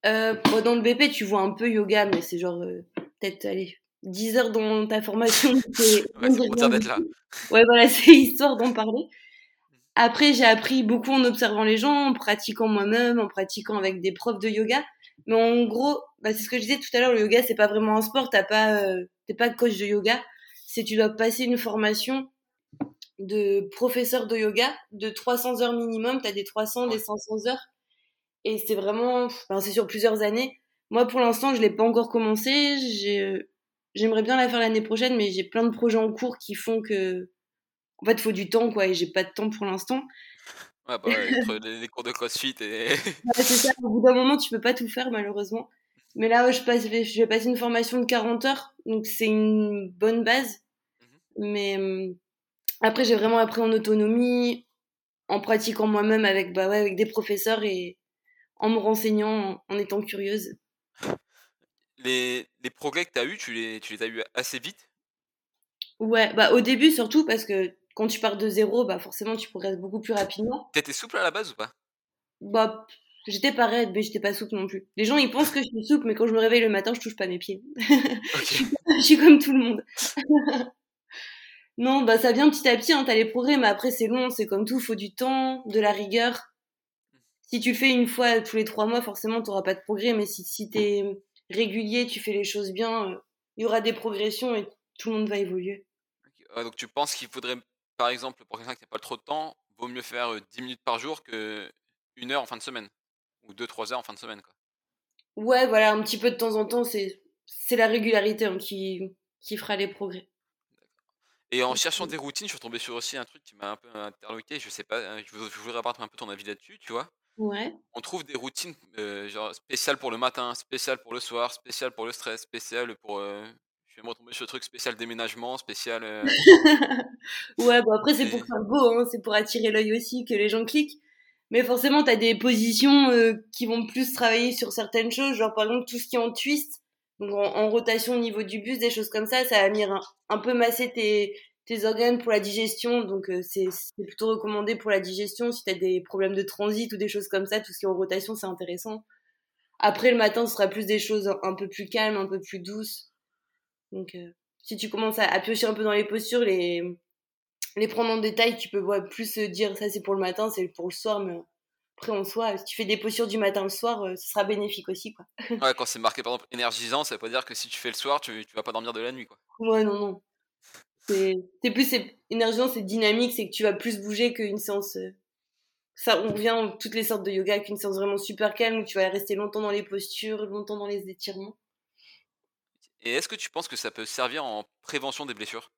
euh, Dans le BP, tu vois un peu yoga, mais c'est genre, euh, peut-être, allez, 10 heures dans ta formation. C'est ouais, d'être là. Ouais, voilà, c'est histoire d'en parler. Après, j'ai appris beaucoup en observant les gens, en pratiquant moi-même, en pratiquant avec des profs de yoga. Mais en gros, bah, c'est ce que je disais tout à l'heure, le yoga, c'est pas vraiment un sport, t'as pas, euh, t'es pas coach de yoga. c'est tu dois passer une formation de professeur de yoga de 300 heures minimum. Tu as des 300, des 500 heures. Et c'est vraiment, enfin, c'est sur plusieurs années. Moi, pour l'instant, je l'ai pas encore commencé. J'aimerais bien la faire l'année prochaine, mais j'ai plein de projets en cours qui font que, en fait, il faut du temps, quoi, et j'ai pas de temps pour l'instant. Ouais, bah, entre les, cours de CrossFit et. c'est ça. Au bout d'un moment, tu peux pas tout faire, malheureusement. Mais là, je, passe, je vais passer une formation de 40 heures, donc c'est une bonne base. Mmh mais hum, après, j'ai vraiment appris en autonomie, en pratiquant moi-même avec, bah ouais, avec des professeurs et en me renseignant, en, étant curieuse. Les, les progrès que tu as eus, tu les, tu les as eus assez vite? Ouais, bah au début surtout parce que quand tu pars de zéro, bah forcément tu progresses beaucoup plus rapidement. T'étais souple à la base ou pas? Bah j'étais pas raide, mais j'étais pas souple non plus. Les gens ils pensent que je suis souple, mais quand je me réveille le matin, je touche pas mes pieds. je suis comme tout le monde. Non, bah ça vient petit à petit, hein, t'as les progrès, mais après c'est long, c'est comme tout, faut du temps, de la rigueur. Si tu le fais une fois tous les trois mois, forcément t'auras pas de progrès, mais si, si t'es régulier, tu fais les choses bien, euh, il y aura des progressions et tout le monde va évoluer. donc tu penses qu'il faudrait, par exemple, pour quelqu'un qui n'a pas trop de temps, vaut mieux faire 10 euh, minutes par jour que une heure en fin de semaine ou 2-3 heures en fin de semaine quoi. Ouais, voilà, un petit peu de temps en temps, c'est c'est la régularité hein, qui, qui fera les progrès. Et en cherchant des routines, je suis tombé sur aussi un truc qui m'a un peu interloqué. Je sais pas, hein, je voudrais avoir un peu ton avis là-dessus, tu vois. Ouais. On trouve des routines euh, genre spéciales pour le matin, spéciales pour le soir, spéciales pour le stress, spéciales pour. Euh, je vais me retomber sur le truc spécial déménagement, spécial. Euh, ouais, bon après c'est pour faire beau, hein, c'est pour attirer l'œil aussi que les gens cliquent. Mais forcément, tu as des positions qui vont plus travailler sur certaines choses, genre par exemple tout ce qui est en twist donc en, rotation au niveau du bus, des choses comme ça, ça va venir un, peu masser tes, tes organes pour la digestion. Donc euh, c'est plutôt recommandé pour la digestion. Si tu as des problèmes de transit ou des choses comme ça, tout ce qui est en rotation, c'est intéressant. Après le matin, ce sera plus des choses un peu plus calmes, un peu plus douces. Donc euh, si tu commences à, à, piocher un peu dans les postures, les, les prendre en détail, tu peux plus dire ça c'est pour le matin, c'est pour le soir, mais après, en soi, si tu fais des postures du matin au soir, euh, ce sera bénéfique aussi. Quoi. ouais, quand c'est marqué par exemple énergisant, ça veut pas dire que si tu fais le soir, tu, tu vas pas dormir de la nuit. Quoi. Ouais, non, non. C'est plus énergisant, c'est dynamique, c'est que tu vas plus bouger qu'une séance. Euh, ça, on revient toutes les sortes de yoga qu'une séance vraiment super calme où tu vas rester longtemps dans les postures, longtemps dans les étirements. Et est-ce que tu penses que ça peut servir en prévention des blessures?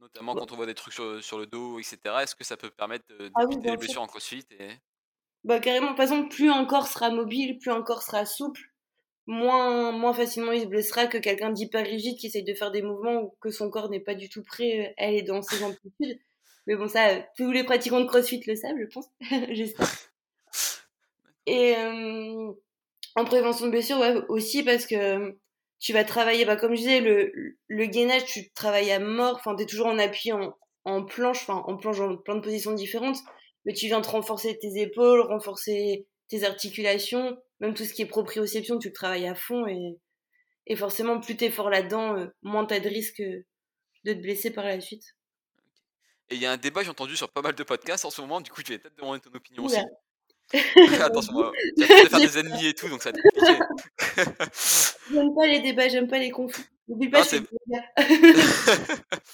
Notamment quand on voit des trucs sur, le dos, etc. Est-ce que ça peut permettre ah d'éviter les blessures en crossfit et... Bah carrément, par exemple, plus un corps sera mobile, plus un corps sera souple, moins, moins facilement il se blessera que quelqu'un d'hyper rigide qui essaye de faire des mouvements ou que son corps n'est pas du tout prêt à aller dans ses amplitudes. Mais bon, ça, tous les pratiquants de CrossFit le savent, je pense. J'espère. Et euh, en prévention de blessure, ouais, aussi parce que tu vas travailler, bah, comme je disais, le, le gainage, tu travailles à mort, enfin, t'es toujours en appui en, en planche, enfin, en planche dans plein de positions différentes mais tu viens te renforcer tes épaules, renforcer tes articulations, même tout ce qui est proprioception, tu le travailles à fond et, et forcément, plus tu es fort là-dedans, euh, moins tu as de risque de te blesser par la suite. Et il y a un débat, j'ai entendu sur pas mal de podcasts en ce moment, du coup, je vais peut-être demander ton opinion aussi. Attention, tu vas faire des ennemis et tout, donc ça va être compliqué. j'aime pas les débats, j'aime pas les conflits. N'oublie pas, c'est...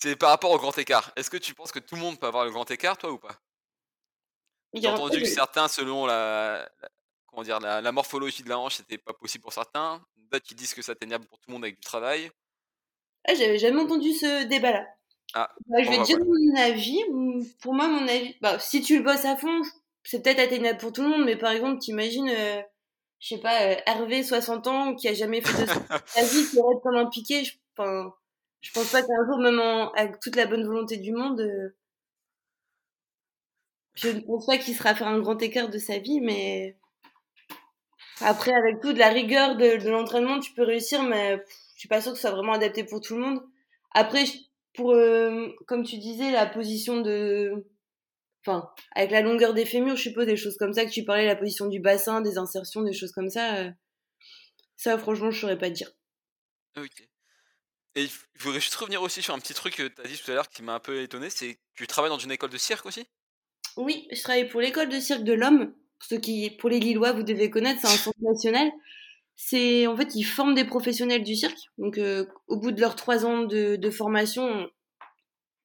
c'est par rapport au grand écart. Est-ce que tu penses que tout le monde peut avoir le grand écart, toi, ou pas? J'ai entendu que certains, selon la, comment dire, la, morphologie de la hanche, c'était pas possible pour certains. D'autres qui disent que c'est atteignable pour tout le monde avec du travail. Ah, j'avais jamais entendu ce débat-là. Ah, bah, je vais te dire mon avis. Pour moi, mon avis, bah, si tu le bosses à fond, c'est peut-être atteignable pour tout le monde, mais par exemple, t'imagines, euh, je sais pas, euh, Hervé, 60 ans, qui a jamais fait de sa vie, qui aurait comme un piqué. Je, je pense pas qu'un jour, même avec toute la bonne volonté du monde, euh, je ne pense pas qu'il sera faire un grand écart de sa vie, mais après, avec toute la rigueur de, l'entraînement, tu peux réussir, mais je suis pas sûre que ce soit vraiment adapté pour tout le monde. Après, pour, euh, comme tu disais, la position de, enfin, avec la longueur des fémurs, je suppose, des choses comme ça, que tu parlais, la position du bassin, des insertions, des choses comme ça, euh, ça, franchement, je saurais pas dire. Ok. Et je voudrais juste revenir aussi sur un petit truc que tu as dit tout à l'heure qui m'a un peu étonné, c'est que tu travailles dans une école de cirque aussi? Oui, je travaille pour l'école de cirque de l'homme. Pour qui, pour les Lillois, vous devez connaître, c'est un centre national. c'est en fait ils forment des professionnels du cirque. Donc euh, au bout de leurs trois ans de, formation,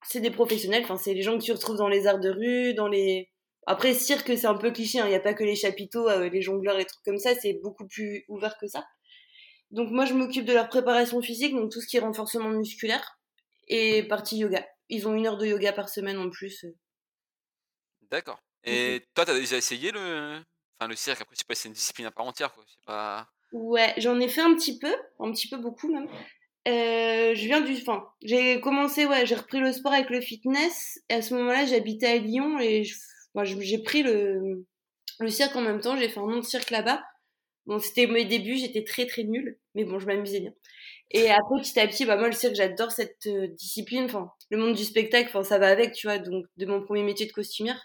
c'est des professionnels. Enfin c'est les gens que tu retrouves dans les arts de rue, dans les après cirque c'est un peu cliché. hein. Il n'y a pas que les chapiteaux, euh, les jongleurs, les trucs comme ça. C'est beaucoup plus ouvert que ça. Donc moi je m'occupe de leur préparation physique, donc tout ce qui est renforcement musculaire et partie yoga. Ils ont une heure de yoga par semaine en plus. D'accord. Et toi, t'as déjà essayé le, enfin le cirque? Après, sais pas, c'est une discipline à part entière, quoi. C'est pas. Ouais, j'en ai fait un petit peu, un petit peu beaucoup même. Euh, je viens du, enfin, j'ai commencé, ouais, j'ai repris le sport avec le fitness. Et à ce moment-là, j'habitais à Lyon et j'ai pris le, le cirque en même temps. J'ai fait un an de cirque là-bas. Bon, c'était mes débuts, j'étais très très nulle, mais bon, je m'amusais bien. Et après, petit à petit, bah moi, le cirque, j'adore cette euh, discipline. Enfin, le monde du spectacle, enfin, ça va avec, tu vois. Donc, de mon premier métier de costumière.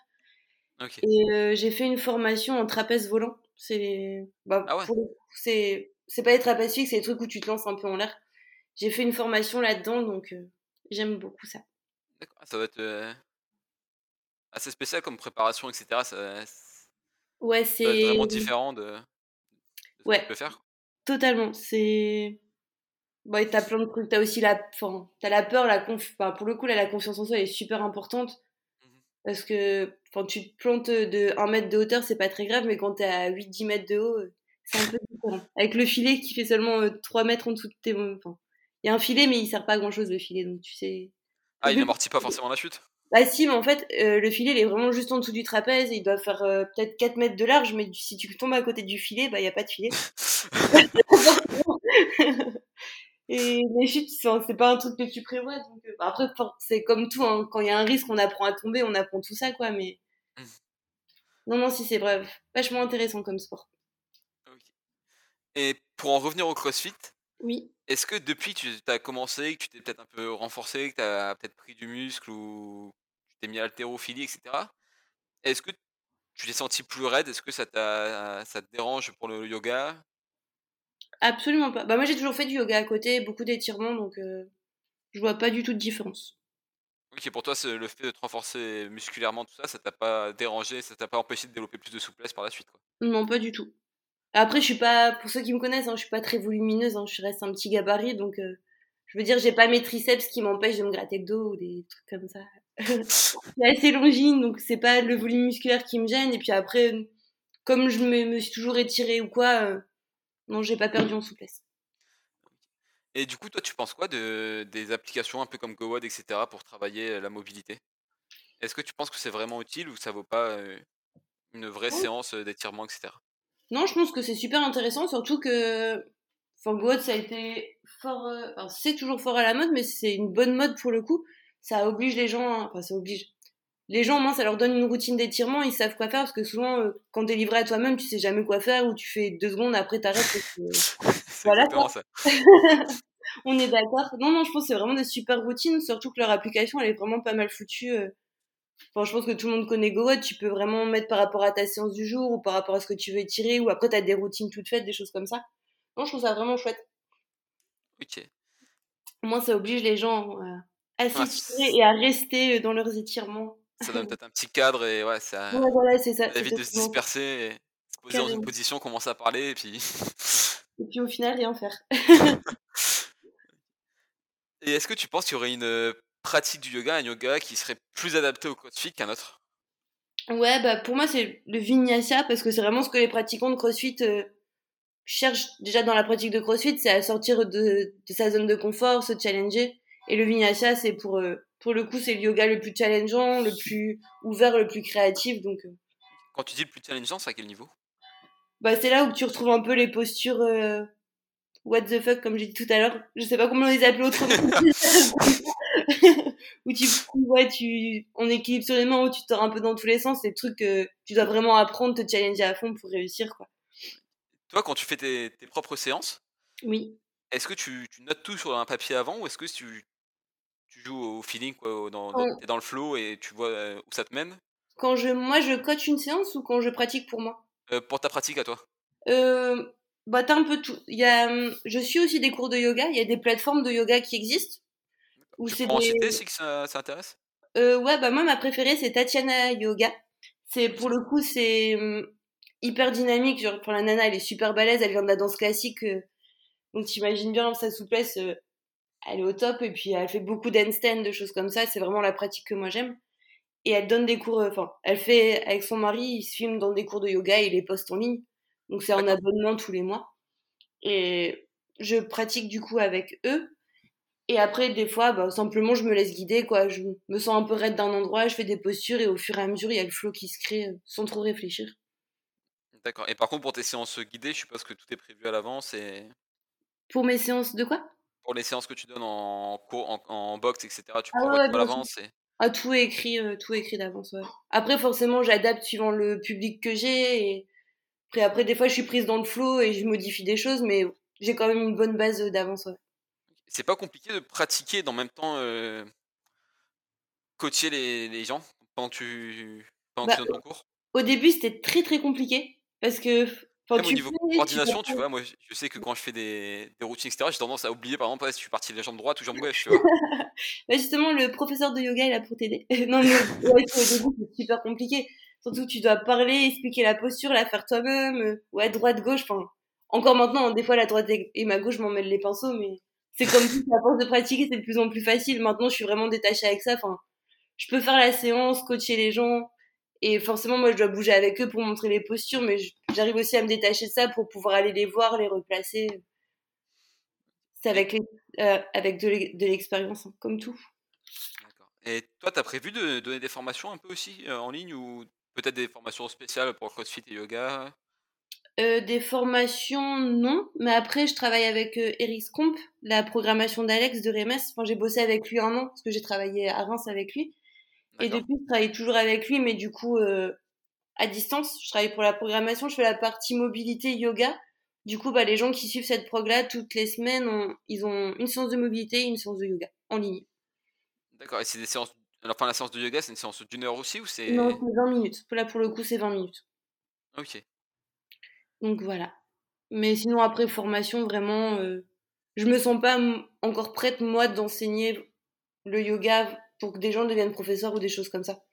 Et euh, j'ai fait une formation en trapèze volant. C'est bah, Ah ouais. c'est c'est pas les trapèzes fixes, c'est les trucs où tu te lances un peu en l'air. J'ai fait une formation là-dedans, donc euh, j'aime beaucoup ça. D'accord. Ah, Ça va être euh, assez spécial comme préparation, etc. Ça, Ouais, c'est vraiment différent de, de ce que Ouais. tu peux faire. totalement. C'est bon, et t'as plein de trucs. T'as aussi la, enfin, t'as la peur, la conf. enfin, pour le coup, là, la confiance en soi elle est super importante. Parce que quand tu te plantes de 1 mètre de hauteur, c'est pas très grave, mais quand t'es à 8-10 mètres de haut, euh, c'est un peu différent. Avec le filet qui fait seulement euh, 3 mètres en dessous de tes, enfin, il y a un filet, mais il sert pas à grand chose le filet, donc tu sais. Ah, il n'amortit pas forcément la chute? Bah si, mais en fait, euh, le filet, il est vraiment juste en dessous du trapèze. Il doit faire euh, peut-être 4 mètres de large, mais si tu tombes à côté du filet, bah il n'y a pas de filet. Et les chutes, c'est pas un truc que tu prévois. Donc, euh, bah, après, c'est comme tout, hein, quand il y a un risque, on apprend à tomber, on apprend tout ça, quoi. Mais Mhm. non, non, si c'est bref, vachement intéressant comme sport. Et pour en revenir au CrossFit, Oui. est-ce que depuis tu as commencé, que tu t'es peut-être un peu renforcé, que tu as peut-être pris du muscle ou tu t'es mis à l'haltérophilie, etc. Est-ce que tu t'es senti plus raide? Est-ce que ça, t'a- ça te dérange pour le yoga? Absolument pas. Bah moi, j'ai toujours fait du yoga à côté, beaucoup d'étirements, donc euh, je vois pas du tout de différence. Ok, pour toi, le fait de te renforcer musculairement, tout ça, ça t'a pas dérangé, ça t'a pas empêché de développer plus de souplesse par la suite, quoi? Non, pas du tout. Après, je suis pas, pour ceux qui me connaissent, hein, je suis pas très volumineuse, hein, je reste un petit gabarit, donc euh, je veux dire, j'ai pas mes triceps qui m'empêchent de me gratter le dos ou des trucs comme ça. c'est assez longine, donc c'est pas le volume musculaire qui me gêne. Et puis après, comme je me, me suis toujours étirée ou quoi, euh, non, j'ai pas perdu en souplesse. Et du coup, toi, tu penses quoi de, des applications un peu comme GoWad, etc., pour travailler euh, la mobilité? Est-ce que tu penses que c'est vraiment utile ou ça vaut pas euh, une vraie séance euh, d'étirement, etc. Non, je pense que c'est super intéressant, surtout que enfin, Goat, ça a été fort. euh, enfin, c'est toujours fort à la mode, mais c'est une bonne mode pour le coup. Ça oblige les gens. à- Enfin, ça oblige. Les gens, au moins, ça leur donne une routine d'étirement, ils savent quoi faire, parce que souvent, euh, quand t'es livré à toi-même, tu sais jamais quoi faire, ou tu fais deux secondes, après t'arrêtes. c'est Voilà, ça. On est d'accord. Non, non, je pense que c'est vraiment des super routines, surtout que leur application, elle est vraiment pas mal foutue. euh. Enfin, je pense que tout le monde connaît GoWatt, tu peux vraiment mettre par rapport à ta séance du jour, ou par rapport à ce que tu veux étirer, ou après t'as des routines toutes faites, des choses comme ça. Non, je trouve ça vraiment chouette. Ok. Au moins, ça oblige les gens euh, à Ouais, s'étirer et à rester euh, dans leurs étirements. Ça donne peut-être un petit cadre et ouais, ça, Ouais, voilà, ça. évite de se disperser et se poser dans une position, commencer à parler et puis. Et puis au final, rien faire. et est-ce que tu penses qu'il y aurait une pratique du yoga, un yoga qui serait plus adapté au CrossFit qu'un autre? Ouais, bah pour moi, c'est le vinyasa parce que c'est vraiment ce que les pratiquants de CrossFit euh, cherchent déjà dans la pratique de CrossFit, c'est à sortir de, de sa zone de confort, se challenger. Et le vinyasa, c'est pour, euh, pour le coup, c'est le yoga le plus challengeant, le plus ouvert, le plus créatif. Donc, euh, Quand tu dis le plus challengeant, c'est à quel niveau? Bah, c'est là où tu retrouves un peu les postures euh, what the fuck, comme j'ai dit tout à l'heure. Je sais pas comment on les appelle autrement. où tu, ouais, tu, on équilibre sur les mains, où tu tords un peu dans tous les sens. C'est des trucs que tu dois vraiment apprendre, te challenger à fond pour réussir, quoi. Toi, quand tu fais tes, tes propres séances, Oui. est-ce que tu, tu notes tout sur un papier avant ou est-ce que tu joues au feeling, quoi, dans, dans, Ouais. t'es dans le flow et tu vois où ça te mène? Quand je, moi, je coach une séance ou quand je pratique pour moi? Euh, Pour ta pratique à toi euh, Bah, t'as un peu tout. Il y a, je suis aussi des cours de yoga. Il y a des plateformes de yoga qui existent. Où Tu c'est prends en des... CT si que ça, ça intéresse? Euh, ouais, bah moi, ma préférée, c'est Tatiana Yoga. C'est, pour le coup, c'est, hyper dynamique. Genre, pour la nana, elle est super balèze, elle vient de la danse classique. donc t'imagines bien sa souplesse, elle est au top. Et puis elle fait beaucoup d'handstand, de choses comme ça. C'est vraiment la pratique que moi j'aime. Et elle donne des cours, euh, enfin, elle fait avec son mari, ils se filment dans des cours de yoga et ils les postent en ligne. Donc c'est en abonnement tous les mois. Et je pratique du coup avec eux. Et après, des fois, bah, simplement, je me laisse guider, quoi. Je me sens un peu raide d'un endroit, je fais des postures et au fur et à mesure, il y a le flow qui se crée euh, sans trop réfléchir. D'accord. Et par contre, pour tes séances guidées, je suppose que tout est prévu à l'avance et Pour mes séances de quoi? Pour les séances que tu donnes en en, en boxe, etc., tu Ah prévois ouais, tout à l'avance et... Ah, tout est écrit, euh, tout est écrit d'avance, ouais. Après, forcément, j'adapte suivant le public que j'ai. Et après, après, des fois, je suis prise dans le flow et je modifie des choses, mais j'ai quand même une bonne base euh, d'avance, ouais. C'est pas compliqué de pratiquer d'en même temps euh, coacher les, les gens pendant que tu, pendant que Bah, tu donnes ton cours? Au début, c'était très très compliqué parce que enfin, Même au tu niveau fais, coordination, tu vois, moi je sais que quand je fais des, des routines, etc., j'ai tendance à oublier par exemple si je suis parti de la jambe droite ou jambe gauche. Bah, justement, le professeur de yoga est là pour t'aider. non, mais ouais, c'est super compliqué. Surtout, tu dois parler, expliquer la posture, la faire toi-même. euh, Ouais, droite, gauche. Enfin, encore maintenant, des fois, la droite et ma gauche m'en mêlent les pinceaux, mais c'est comme si, à force de pratiquer, c'est de plus en plus facile. Maintenant, je suis vraiment détachée avec ça. Enfin, je peux faire la séance, coacher les gens. Et forcément, moi, je dois bouger avec eux pour montrer les postures, mais j'arrive aussi à me détacher de ça pour pouvoir aller les voir, les replacer. C'est avec, euh, avec de l'e- de l'expérience, hein, comme tout. d'accord. Et toi, tu as prévu de donner des formations un peu aussi euh, en ligne ou peut-être des formations spéciales pour CrossFit et yoga? Euh, des formations, non. Mais après, je travaille avec euh, Eric Scomp, la programmation d'Alex de Remes. Enfin, j'ai bossé avec lui un an parce que j'ai travaillé à Reims avec lui. Et depuis, je travaille toujours avec lui, mais du coup, euh, à distance. Je travaille pour la programmation, je fais la partie mobilité yoga. Du coup, bah, les gens qui suivent cette prog-là, toutes les semaines, ils ont une séance de mobilité et une séance de yoga en ligne. D'accord. Et c'est des séances. Alors, enfin, la séance de yoga, c'est une séance d'une heure aussi ou Non, c'est. c'est 20 minutes. Là, pour le coup, c'est 20 minutes. Ok. Donc voilà. Mais sinon, après formation, vraiment, euh, je me sens pas encore prête, moi, d'enseigner le yoga pour que des gens deviennent professeurs ou des choses comme ça.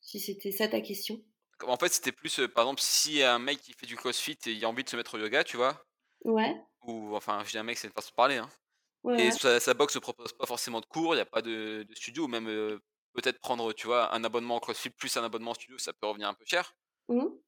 Si c'était ça ta question. En fait, c'était plus, euh, par exemple, si un mec qui fait du CrossFit et il a envie de se mettre au yoga, tu vois, Ouais, ou enfin, je dis un mec, c'est une façon de parler, hein, ouais, et sa, sa box ne propose pas forcément de cours, il n'y a pas de, de studio, ou même euh, peut-être prendre, tu vois, un abonnement en CrossFit plus un abonnement en studio, ça peut revenir un peu cher. Mhm.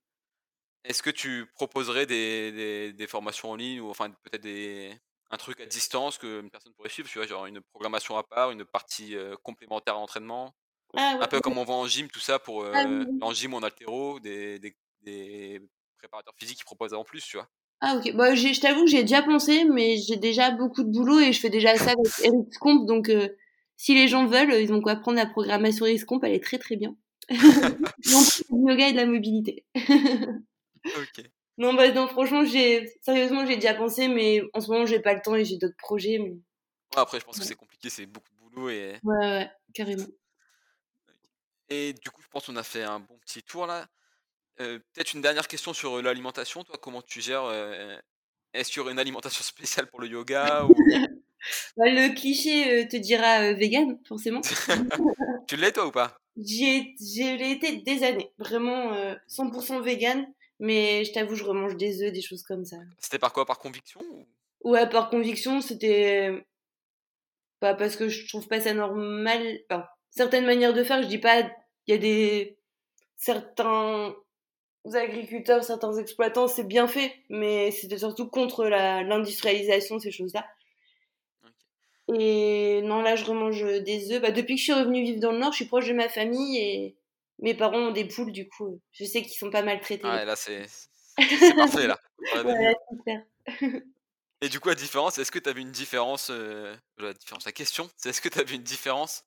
Est-ce que tu proposerais des, des, des formations en ligne, ou enfin, peut-être des, un truc à distance que une personne pourrait suivre, tu vois, genre une programmation à part, une partie euh, complémentaire à l'entraînement, Ah un peu comme on voit en gym, tout ça, pour Ah oui, en gym en altéro, des, des, des préparateurs physiques qui proposent en plus, tu vois. Ah ok. Bah, je t'avoue que j'ai déjà pensé, mais j'ai déjà beaucoup de boulot et je fais déjà ça avec Eric Scomp. Donc, euh, si les gens veulent, ils ont quoi prendre la programmation Eric Scomp, elle est très très bien. Plus, du yoga et de la mobilité. Ok. Non, bah non, franchement, j'ai sérieusement, j'ai déjà pensé, mais en ce moment, j'ai pas le temps et j'ai d'autres projets. Mais... Ouais, après, je pense que c'est compliqué, c'est beaucoup de boulot et. ouais, ouais, carrément. Et du coup, je pense qu'on a fait un bon petit tour là. Euh, peut-être une dernière question sur euh, l'alimentation. Toi, comment tu gères euh, Est-ce qu'il y aurait une alimentation spéciale pour le yoga ou Bah, le cliché euh, te dira vegan, forcément. tu l'es toi ou pas? J'ai, l'ai été des années, vraiment euh, 100% vegan, mais je t'avoue, je remange des œufs, des choses comme ça. C'était par quoi? Par conviction ou... Ouais, par conviction, c'était pas parce que je trouve pas ça normal. Enfin, certaines manières de faire, je dis pas, il y a des certains agriculteurs, certains exploitants, c'est bien fait, mais c'était surtout contre la, l'industrialisation, ces choses-là. Et non, là, je remange des œufs. Bah, depuis que je suis revenue vivre dans le Nord, je suis proche de ma famille et mes parents ont des poules, du coup, je sais qu'ils sont pas maltraités. Ah, et là, c'est c'est parfait là. Et du coup, la différence, est-ce que tu as vu une différence euh, La différence, la question, c'est est-ce que tu as vu une différence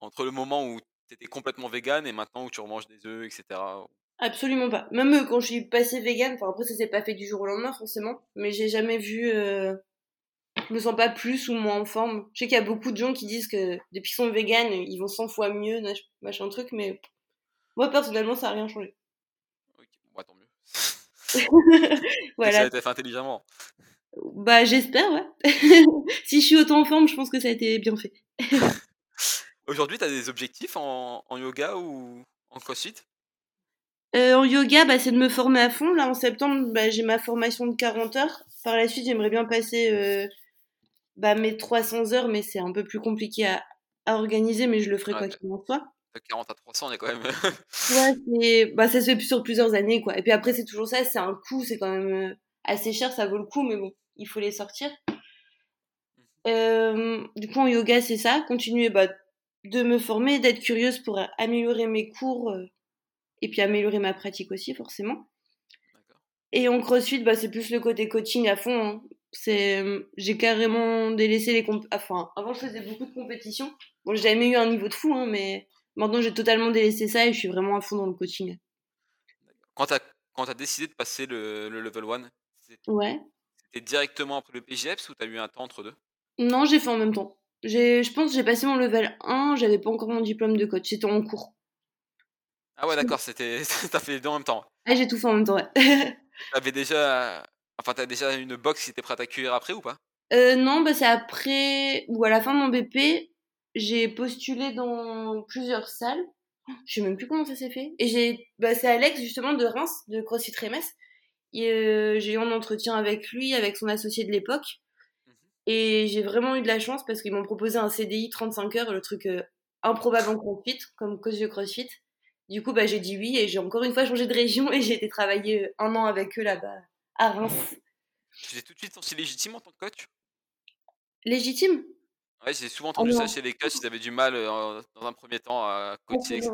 entre le moment où tu étais complètement vegan et maintenant où tu remanges des œufs, etc. Absolument pas. Même euh, quand je suis passée vegan, enfin après ça s'est pas fait du jour au lendemain forcément, mais j'ai jamais vu, euh, je me sens pas plus ou moins en forme. Je sais qu'il y a beaucoup de gens qui disent que depuis qu'ils sont vegan, ils vont 100 fois mieux, machin truc, mais moi personnellement ça a rien changé. Ok, bah, tant mieux. Que ça voilà. a été fait intelligemment. Bah j'espère, ouais. si je suis autant en forme, je pense que ça a été bien fait. Aujourd'hui, tu as des objectifs en, en yoga ou en crossfit? Euh, en yoga, bah, c'est de me former à fond. Là, en septembre, bah, j'ai ma formation de 40 heures. Par la suite, j'aimerais bien passer euh, bah, mes 300 heures, mais c'est un peu plus compliqué à, à organiser, mais je le ferai Ouais, quoi de qu'il en soit. De 40 à 300, on est quand même. Ouais, c'est, bah, ça se fait sur plusieurs années, quoi. Et puis après, c'est toujours ça, c'est un coût, c'est quand même euh, assez cher, ça vaut le coup, mais bon, il faut les sortir. Euh, du coup, en yoga, c'est ça, continuer bah, de me former, d'être curieuse pour améliorer mes cours euh, et puis améliorer ma pratique aussi, forcément. D'accord. Et en crossfit, bah, c'est plus le côté coaching à fond. hein. C'est, j'ai carrément délaissé les comp... Enfin, avant, je faisais beaucoup de compétitions. Bon, j'ai jamais eu un niveau de fou, hein, mais maintenant, j'ai totalement délaissé ça et je suis vraiment à fond dans le coaching. Quand tu as, décidé de passer le, le level 1, Ouais. c'était directement après le PGEPS ou tu as eu un temps entre deux? Non, j'ai fait en même temps. Je pense que j'ai passé mon level 1, j'avais pas encore mon diplôme de coach, c'était en cours. Ah ouais, d'accord, c'était t'as fait les deux en même temps. Ah, j'ai tout fait en même temps, ouais. T'avais déjà, enfin t'as déjà une box qui était prête à accueillir après ou pas? Euh, non, bah, c'est après, ou à la fin de mon BP, j'ai postulé dans plusieurs salles. Je sais même plus comment ça s'est fait. Et j'ai, bah, c'est Alex, justement, de Reims, de CrossFit Reims. Et, euh, j'ai eu un entretien avec lui, avec son associé de l'époque. Mhm. Et j'ai vraiment eu de la chance parce qu'ils m'ont proposé un CDI 35 heures, le truc euh, improbable en CrossFit, comme coach de CrossFit. Du coup, bah, j'ai dit oui et j'ai encore une fois changé de région et j'ai été travailler euh, un an avec eux là-bas, à Reims. Tu faisais tout de suite senti légitime en tant que coach? Légitime Ouais, j'ai souvent entendu ça chez les coachs, ils avaient du mal euh, dans un premier temps à coacher, etc.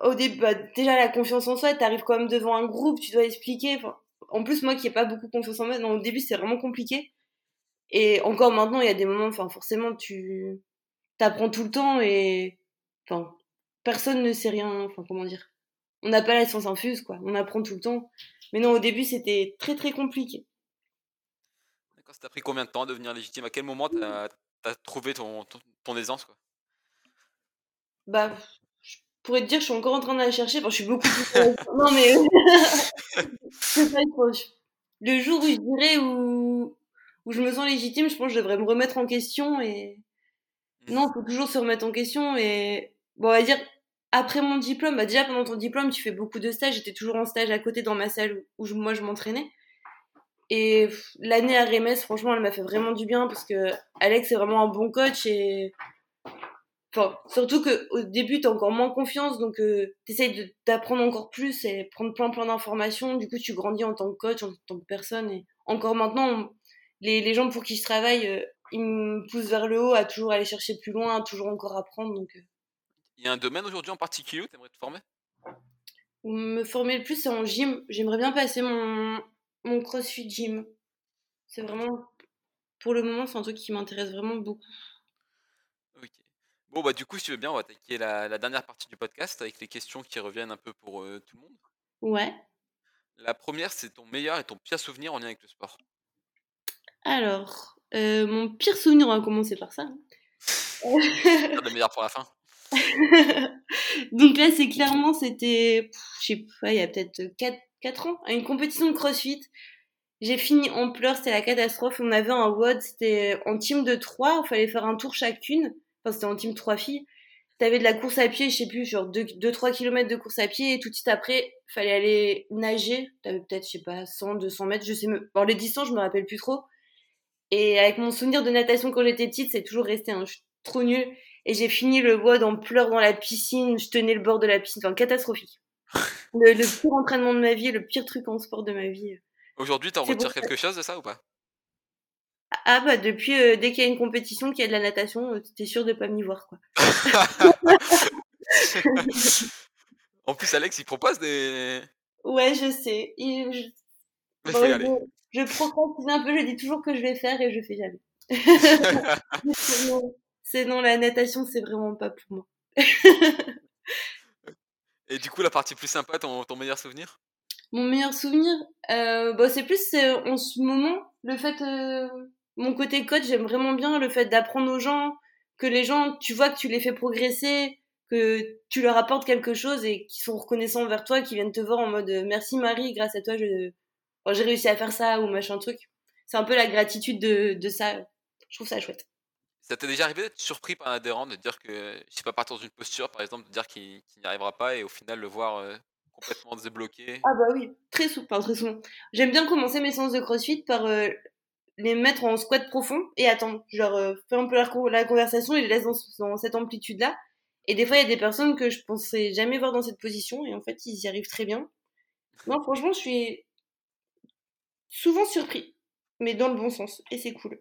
Au début, bah, déjà la confiance en soi, t'arrives quand même devant un groupe, tu dois expliquer. En plus, moi qui n'ai pas beaucoup confiance en moi, non, au début c'est vraiment compliqué. Et encore maintenant, il y a des moments, enfin forcément, tu t'apprends tout le temps et enfin personne ne sait rien. Enfin comment dire, on n'a pas la science infuse quoi, on apprend tout le temps. Mais non, au début c'était très très compliqué. D'accord, ça t'a pris combien de temps à devenir légitime? À quel moment t'as as trouvé ton, ton, ton aisance quoi Bah, je pourrais te dire, je suis encore en train de la chercher. Enfin, je suis beaucoup plus. non mais c'est pas trop. Le jour où je dirais où où je me sens légitime, je pense que je devrais me remettre en question et non, faut toujours se remettre en question et bon, on va dire après mon diplôme, bah déjà pendant ton diplôme, tu fais beaucoup de stages. J'étais toujours en stage à côté dans ma salle où je- moi je m'entraînais. Et l'année à Remes, franchement, elle m'a fait vraiment du bien parce que Alex est vraiment un bon coach et enfin surtout que au début t'as encore moins confiance donc euh, t'essayes d'apprendre encore plus et prendre plein plein d'informations. Du coup, tu grandis en tant que coach, en tant que personne et encore maintenant, on- les, les gens pour qui je travaille, euh, ils me poussent vers le haut à toujours aller chercher plus loin, à toujours encore apprendre donc. euh, Il y a un domaine aujourd'hui en particulier où t'aimerais te former? Où me former le plus, c'est en gym. J'aimerais bien passer mon, mon CrossFit gym. C'est vraiment, pour le moment, c'est un truc qui m'intéresse vraiment beaucoup. Ok. Bon bah du coup si tu veux bien on va attaquer la, la dernière partie du podcast avec les questions qui reviennent un peu pour euh, tout le monde. Ouais. La première c'est ton meilleur et ton pire souvenir en lien avec le sport. Alors, euh, mon pire souvenir, on va commencer par ça. hein. Le meilleur pour la fin. Donc là, c'est clairement, c'était, je sais pas, il y a peut-être 4, 4 ans, à une compétition de CrossFit. J'ai fini en pleurs, c'était la catastrophe. On avait un WOD, c'était en team de 3, il fallait faire un tour chacune. Enfin, c'était en team 3 filles. T'avais de la course à pied, je sais plus, genre 2-3 km de course à pied, et tout de suite après, fallait aller nager. T'avais peut-être, je sais pas, 100, 200 mètres, je sais même. Bon, les distances, je me rappelle plus trop. Et avec mon souvenir de natation quand j'étais petite, c'est toujours resté, hein, je suis trop nulle. Et j'ai fini le WOD en pleurs dans la piscine, je tenais le bord de la piscine, enfin catastrophique. Le, le pire entraînement de ma vie, le pire truc en sport de ma vie. Aujourd'hui t'en retires quelque chose de ça ou pas? Ah bah depuis, euh, dès qu'il y a une compétition, qu'il y a de la natation, euh, t'es sûr de pas m'y voir quoi. En plus Alex il propose des... Ouais, je sais. Je, Mais bon, fais aller. je, je procrastine un peu, je dis toujours que je vais faire et je fais jamais. c'est non, c'est non, la natation c'est vraiment pas pour moi. Et du coup la partie plus sympa, ton, meilleur souvenir? Mon meilleur souvenir, euh, bah, c'est plus en ce moment, le fait, euh, mon côté coach, j'aime vraiment bien le fait d'apprendre aux gens, que les gens, tu vois que tu les fais progresser, que tu leur apportes quelque chose et qu'ils sont reconnaissants envers toi, qu'ils viennent te voir en mode euh, merci Marie, grâce à toi, je, bon, j'ai réussi à faire ça ou machin truc. C'est un peu la gratitude de, de ça. Je trouve ça chouette. Ça t'est déjà arrivé d'être surpris par un adhérent, de dire que, je sais pas, partir dans une posture par exemple, de dire qu'il n'y arrivera pas et au final le voir euh, complètement débloqué? Ah bah oui, très souvent. Enfin, très souvent. J'aime bien commencer mes séances de crossfit par euh, les mettre en squat profond et attendre. Genre, euh, faire un peu la, la, conversation et les laisse dans, dans cette amplitude-là. Et des fois, il y a des personnes que je pensais jamais voir dans cette position et en fait, ils y arrivent très bien. Non, franchement, je suis souvent surpris, mais dans le bon sens et c'est cool.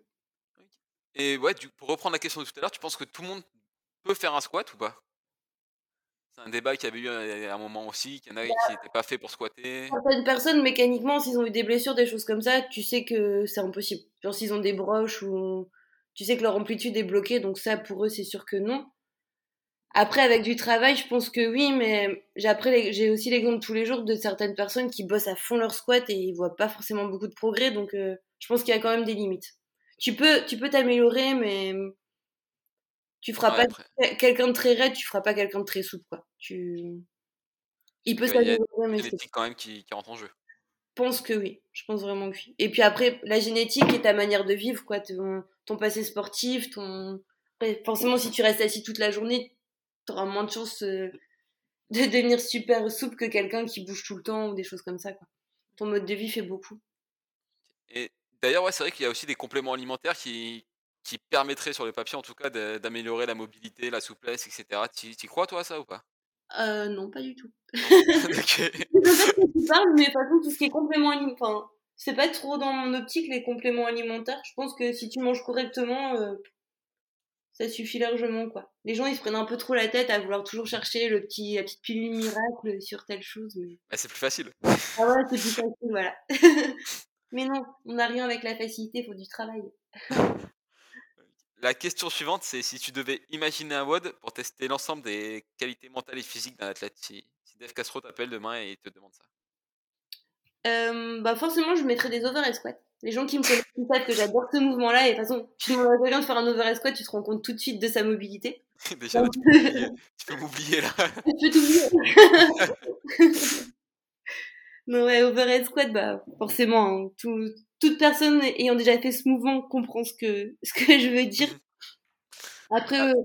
Et ouais, du, pour reprendre la question de tout à l'heure, tu penses que tout le monde peut faire un squat ou pas? C'est un débat qu'il y avait eu à un moment aussi, qu'il y en a qui n'étaient pas faits pour squatter. Certaines personnes, mécaniquement, s'ils ont eu des blessures, des choses comme ça, tu sais que c'est impossible. Genre s'ils ont des broches ou tu sais que leur amplitude est bloquée, donc ça, pour eux, c'est sûr que non. Après, avec du travail, je pense que oui, mais j'ai j'ai aussi l'exemple tous les jours de certaines personnes qui bossent à fond leur squat et ils voient pas forcément beaucoup de progrès, donc euh, je pense qu'il y a quand même des limites. Tu peux, tu peux t'améliorer, mais tu feras pas quelqu'un de très raide, tu feras pas quelqu'un de très souple, quoi. Tu, il peut s'améliorer, mais c'est quand même qui, qui rentre en jeu. Je pense que oui, je pense vraiment que oui. Et puis après, la génétique et ta manière de vivre, quoi, ton, ton passé sportif, ton, forcément, si tu restes assis toute la journée, tu auras moins de chances euh, de devenir super souple que quelqu'un qui bouge tout le temps ou des choses comme ça. Quoi. Ton mode de vie fait beaucoup. Et d'ailleurs, ouais, c'est vrai qu'il y a aussi des compléments alimentaires qui, qui permettraient, sur le papier en tout cas, d'améliorer la mobilité, la souplesse, etc. Tu y crois, toi, ça ou pas? Euh, Non, pas du tout. ok. tu parles, mais toute façon, tout ce qui est complément alimentaire. Enfin, c'est pas trop dans mon optique les compléments alimentaires. Je pense que si tu manges correctement, euh, ça suffit largement quoi. Les gens ils se prennent un peu trop la tête à vouloir toujours chercher le petit la petite pilule miracle sur telle chose mais bah, c'est plus facile. Ah ouais, c'est plus facile voilà. mais non, on n'a rien avec la facilité, il faut du travail. La question suivante, c'est si tu devais imaginer un WOD pour tester l'ensemble des qualités mentales et physiques d'un athlète. Si, si Dave Castro t'appelle demain et te demande ça. Euh, bah forcément, je mettrais des over squats. Les gens qui me connaissent savent que j'adore ce mouvement-là. Et de toute façon, tu demandes à quelqu'un de faire un over squat, tu te rends compte tout de suite de sa mobilité. Déjà, tu, peux m'oublier là. tu peux t'oublier. non, ouais, over squat, bah forcément, hein, tout, toute personne ayant déjà fait ce mouvement comprend ce que, ce que je veux dire. Après, ah. euh,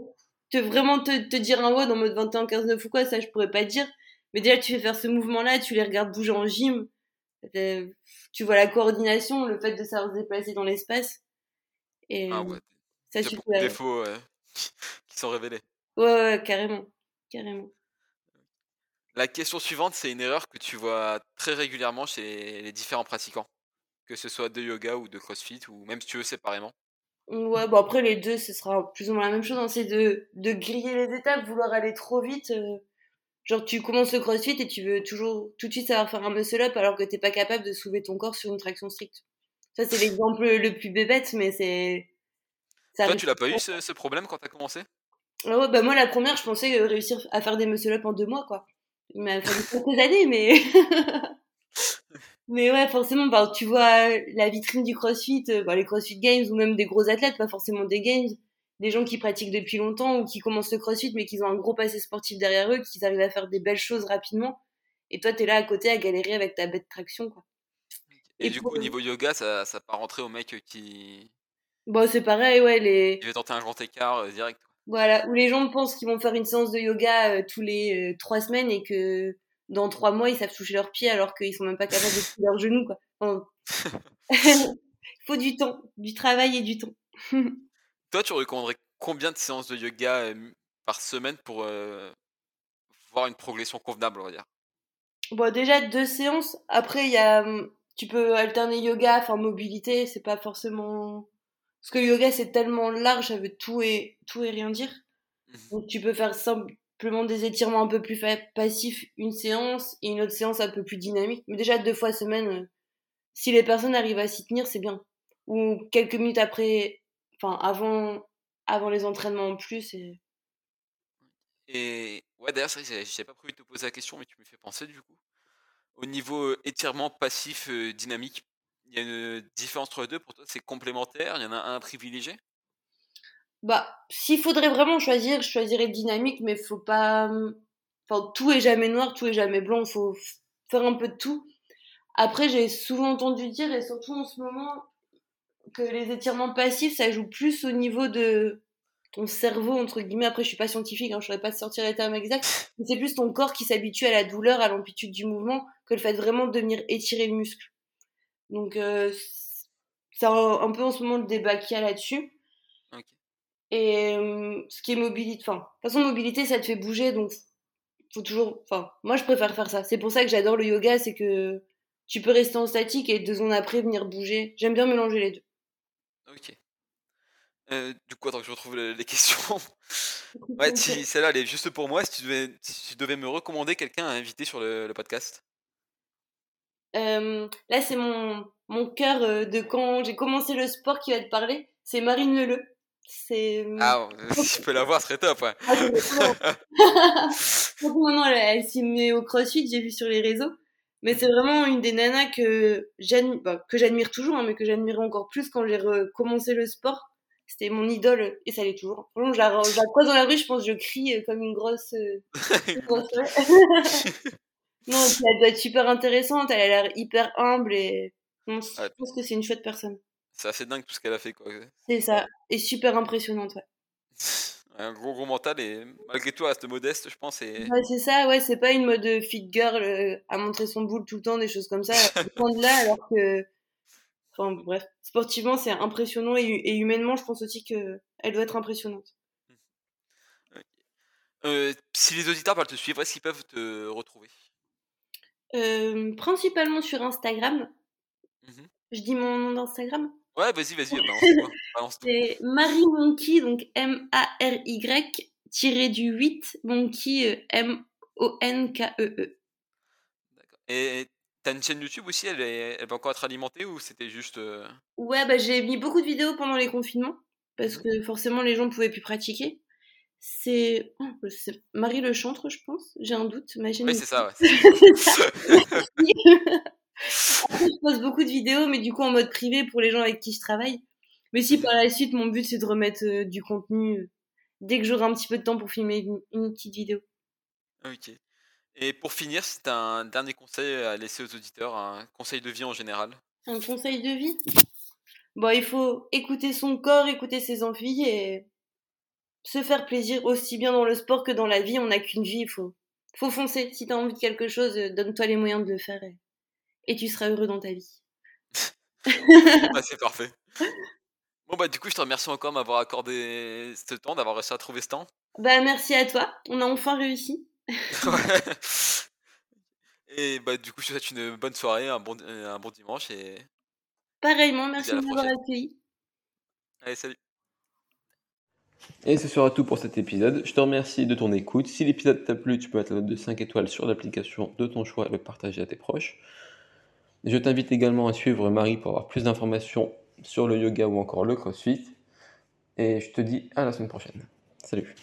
te, vraiment te, te dire un WOD en mode 21, 15, 9 ou quoi, ça je pourrais pas dire. Mais déjà, tu fais faire ce mouvement-là, tu les regardes bouger en gym tu vois la coordination, le fait de savoir se déplacer dans l'espace. Et ah ouais. ça suffit. Des défauts qui sont révélés. Ouais, ouais, carrément. Carrément. La question suivante, c'est une erreur que tu vois très régulièrement chez les différents pratiquants, que ce soit de yoga ou de crossfit, ou même si tu veux séparément. Ouais, bon après les deux, ce sera plus ou moins la même chose, hein, c'est de, de griller les étapes, vouloir aller trop vite. Euh, Genre, tu commences le crossfit et tu veux toujours tout de suite savoir faire un muscle-up alors que t'es pas capable de soulever ton corps sur une traction stricte. Ça, c'est l'exemple le plus bébête, mais c'est. Toi, tu l'as pas eu ce, problème quand t'as commencé? Ah ouais, bah moi, la première, je pensais réussir à faire des muscle-up en deux mois, quoi. Il m'a fallu quelques années, mais. mais ouais, forcément, bah, tu vois la vitrine du crossfit, euh, bah, les crossfit games ou même des gros athlètes, pas forcément des games des gens qui pratiquent depuis longtemps ou qui commencent le crossfit mais qui ont un gros passé sportif derrière eux, qui arrivent à faire des belles choses rapidement. Et toi, tu es là à côté à galérer avec ta bête traction. Quoi. Et, du coup, au niveau yoga, ça, ça pas rentrer au mec qui. Bon, c'est pareil, ouais. Les... Il tenter un grand écart euh, direct. Voilà, où les gens pensent qu'ils vont faire une séance de yoga euh, tous les euh, trois semaines et que dans trois mois, ils savent toucher leurs pieds alors qu'ils sont même pas capables de toucher leurs genoux. Quoi. Il faut du temps, du travail et du temps. Toi, tu recommanderais combien de séances de yoga par semaine pour voir une progression convenable, on va dire? Bon, déjà deux séances. Après, il y a, tu peux alterner yoga, enfin mobilité, c'est pas forcément. Parce que le yoga, c'est tellement large, ça veut tout et, tout et rien dire. Mmh Donc, tu peux faire simplement des étirements un peu plus passifs, une séance, et une autre séance un peu plus dynamique. Mais déjà, deux fois semaine, si les personnes arrivent à s'y tenir, c'est bien. Ou quelques minutes après enfin avant avant les entraînements en plus et et ouais d'ailleurs c'est vrai j'ai pas prévu de te poser la question mais tu me fais penser du coup au niveau étirement passif dynamique il y a une différence entre les deux pour toi c'est complémentaire il y en a un privilégié? Bah s'il faudrait vraiment choisir je choisirais dynamique mais faut pas mmh, enfin tout est jamais noir tout est jamais blanc faut faire un peu de tout. Après j'ai souvent entendu dire et surtout en ce moment que les étirements passifs, ça joue plus au niveau de ton cerveau, entre guillemets, après je suis pas scientifique, hein, je saurais pas sortir les termes exacts, mais c'est plus ton corps qui s'habitue à la douleur, à l'amplitude du mouvement, que le fait vraiment de venir étirer le muscle. Donc euh, c'est un, peu en ce moment le débat qu'il y a là-dessus. Et ce qui est mobilité, enfin, de toute façon mobilité ça te fait bouger, donc faut toujours, enfin, moi je préfère faire ça. C'est pour ça que j'adore le yoga, c'est que tu peux rester en statique et deux secondes après venir bouger. J'aime bien mélanger les deux. Ok. Euh, du coup, attends que je retrouve les questions. ouais, si, celle-là, elle est juste pour moi. Si tu devais, si tu devais me recommander quelqu'un à inviter sur le, le podcast euh, Là, c'est mon, mon cœur euh, de quand j'ai commencé le sport qui va te parler. C'est Marine Leleu. C'est... Ah, si je peux la voir, ce serait top, ouais. maintenant, elle, elle s'y met au crossfit, j'ai vu sur les réseaux. Mais c'est vraiment une des nanas que j'admire, bah, que j'admire toujours, hein, mais que j'admirais encore plus quand j'ai recommencé le sport. C'était mon idole, et ça l'est toujours. Je la, je la croise dans la rue, je pense que je crie euh, comme une grosse... Euh, une grosse non, elle doit être super intéressante, elle a l'air hyper humble, et non, je pense que c'est une chouette personne. C'est assez dingue tout ce qu'elle a fait, quoi. C'est ça, et super impressionnante, ouais. Un gros gros mental et malgré tout elle reste modeste, je pense. Et... Ouais, c'est ça, ouais, c'est pas une mode fit girl euh, à montrer son boule tout le temps, des choses comme ça. De là, alors que. Enfin, bref, sportivement, c'est impressionnant et, et humainement, je pense aussi qu'elle doit être impressionnante. Euh, si les auditeurs veulent te suivre, est-ce qu'ils peuvent te retrouver? Euh, principalement sur Instagram. Mhm. Je dis mon nom d'Instagram? Ouais, vas-y, vas-y, balance-toi. balance. C'est Marie Monkey, donc M-A-R-Y, tiré du 8, Monkey, euh, M-O-N-K-E-E. D'accord. Et t'as une chaîne YouTube aussi, elle, est... elle va encore être alimentée ou c'était juste. euh, Ouais, bah j'ai mis beaucoup de vidéos pendant les confinements, parce Mhm. que forcément les gens pouvaient plus pratiquer. C'est oh, c'est Marie le chantre, je pense. J'ai un doute. Ouais, YouTube. c'est ça, ouais. Après, je poste beaucoup de vidéos, mais du coup en mode privé pour les gens avec qui je travaille. Mais si par la suite, mon but c'est de remettre euh, du contenu euh, dès que j'aurai un petit peu de temps pour filmer une, une petite vidéo. ok. Et pour finir, si t'as un dernier conseil à laisser aux auditeurs, un conseil de vie en général? Un conseil de vie? Bon, il faut écouter son corps, écouter ses envies et se faire plaisir aussi bien dans le sport que dans la vie. On n'a qu'une vie, il faut, faut foncer. Si t'as envie de quelque chose, euh, donne-toi les moyens de le faire et, et tu seras heureux dans ta vie. bah, c'est parfait. Bon, bah, du coup, je te remercie encore m'avoir accordé ce temps, d'avoir réussi à trouver ce temps. Bah, merci à toi. On a enfin réussi. Ouais. Et bah, du coup, je te souhaite une bonne soirée, un bon, un bon dimanche et. Pareillement, merci de m'avoir accueilli. Allez, salut. Et ce sera tout pour cet épisode. Je te remercie de ton écoute. Si l'épisode t'a plu, tu peux mettre la note de 5 étoiles sur l'application de ton choix et le partager à tes proches. Je t'invite également à suivre Marie pour avoir plus d'informations sur le yoga ou encore le crossfit. Et je te dis à la semaine prochaine. Salut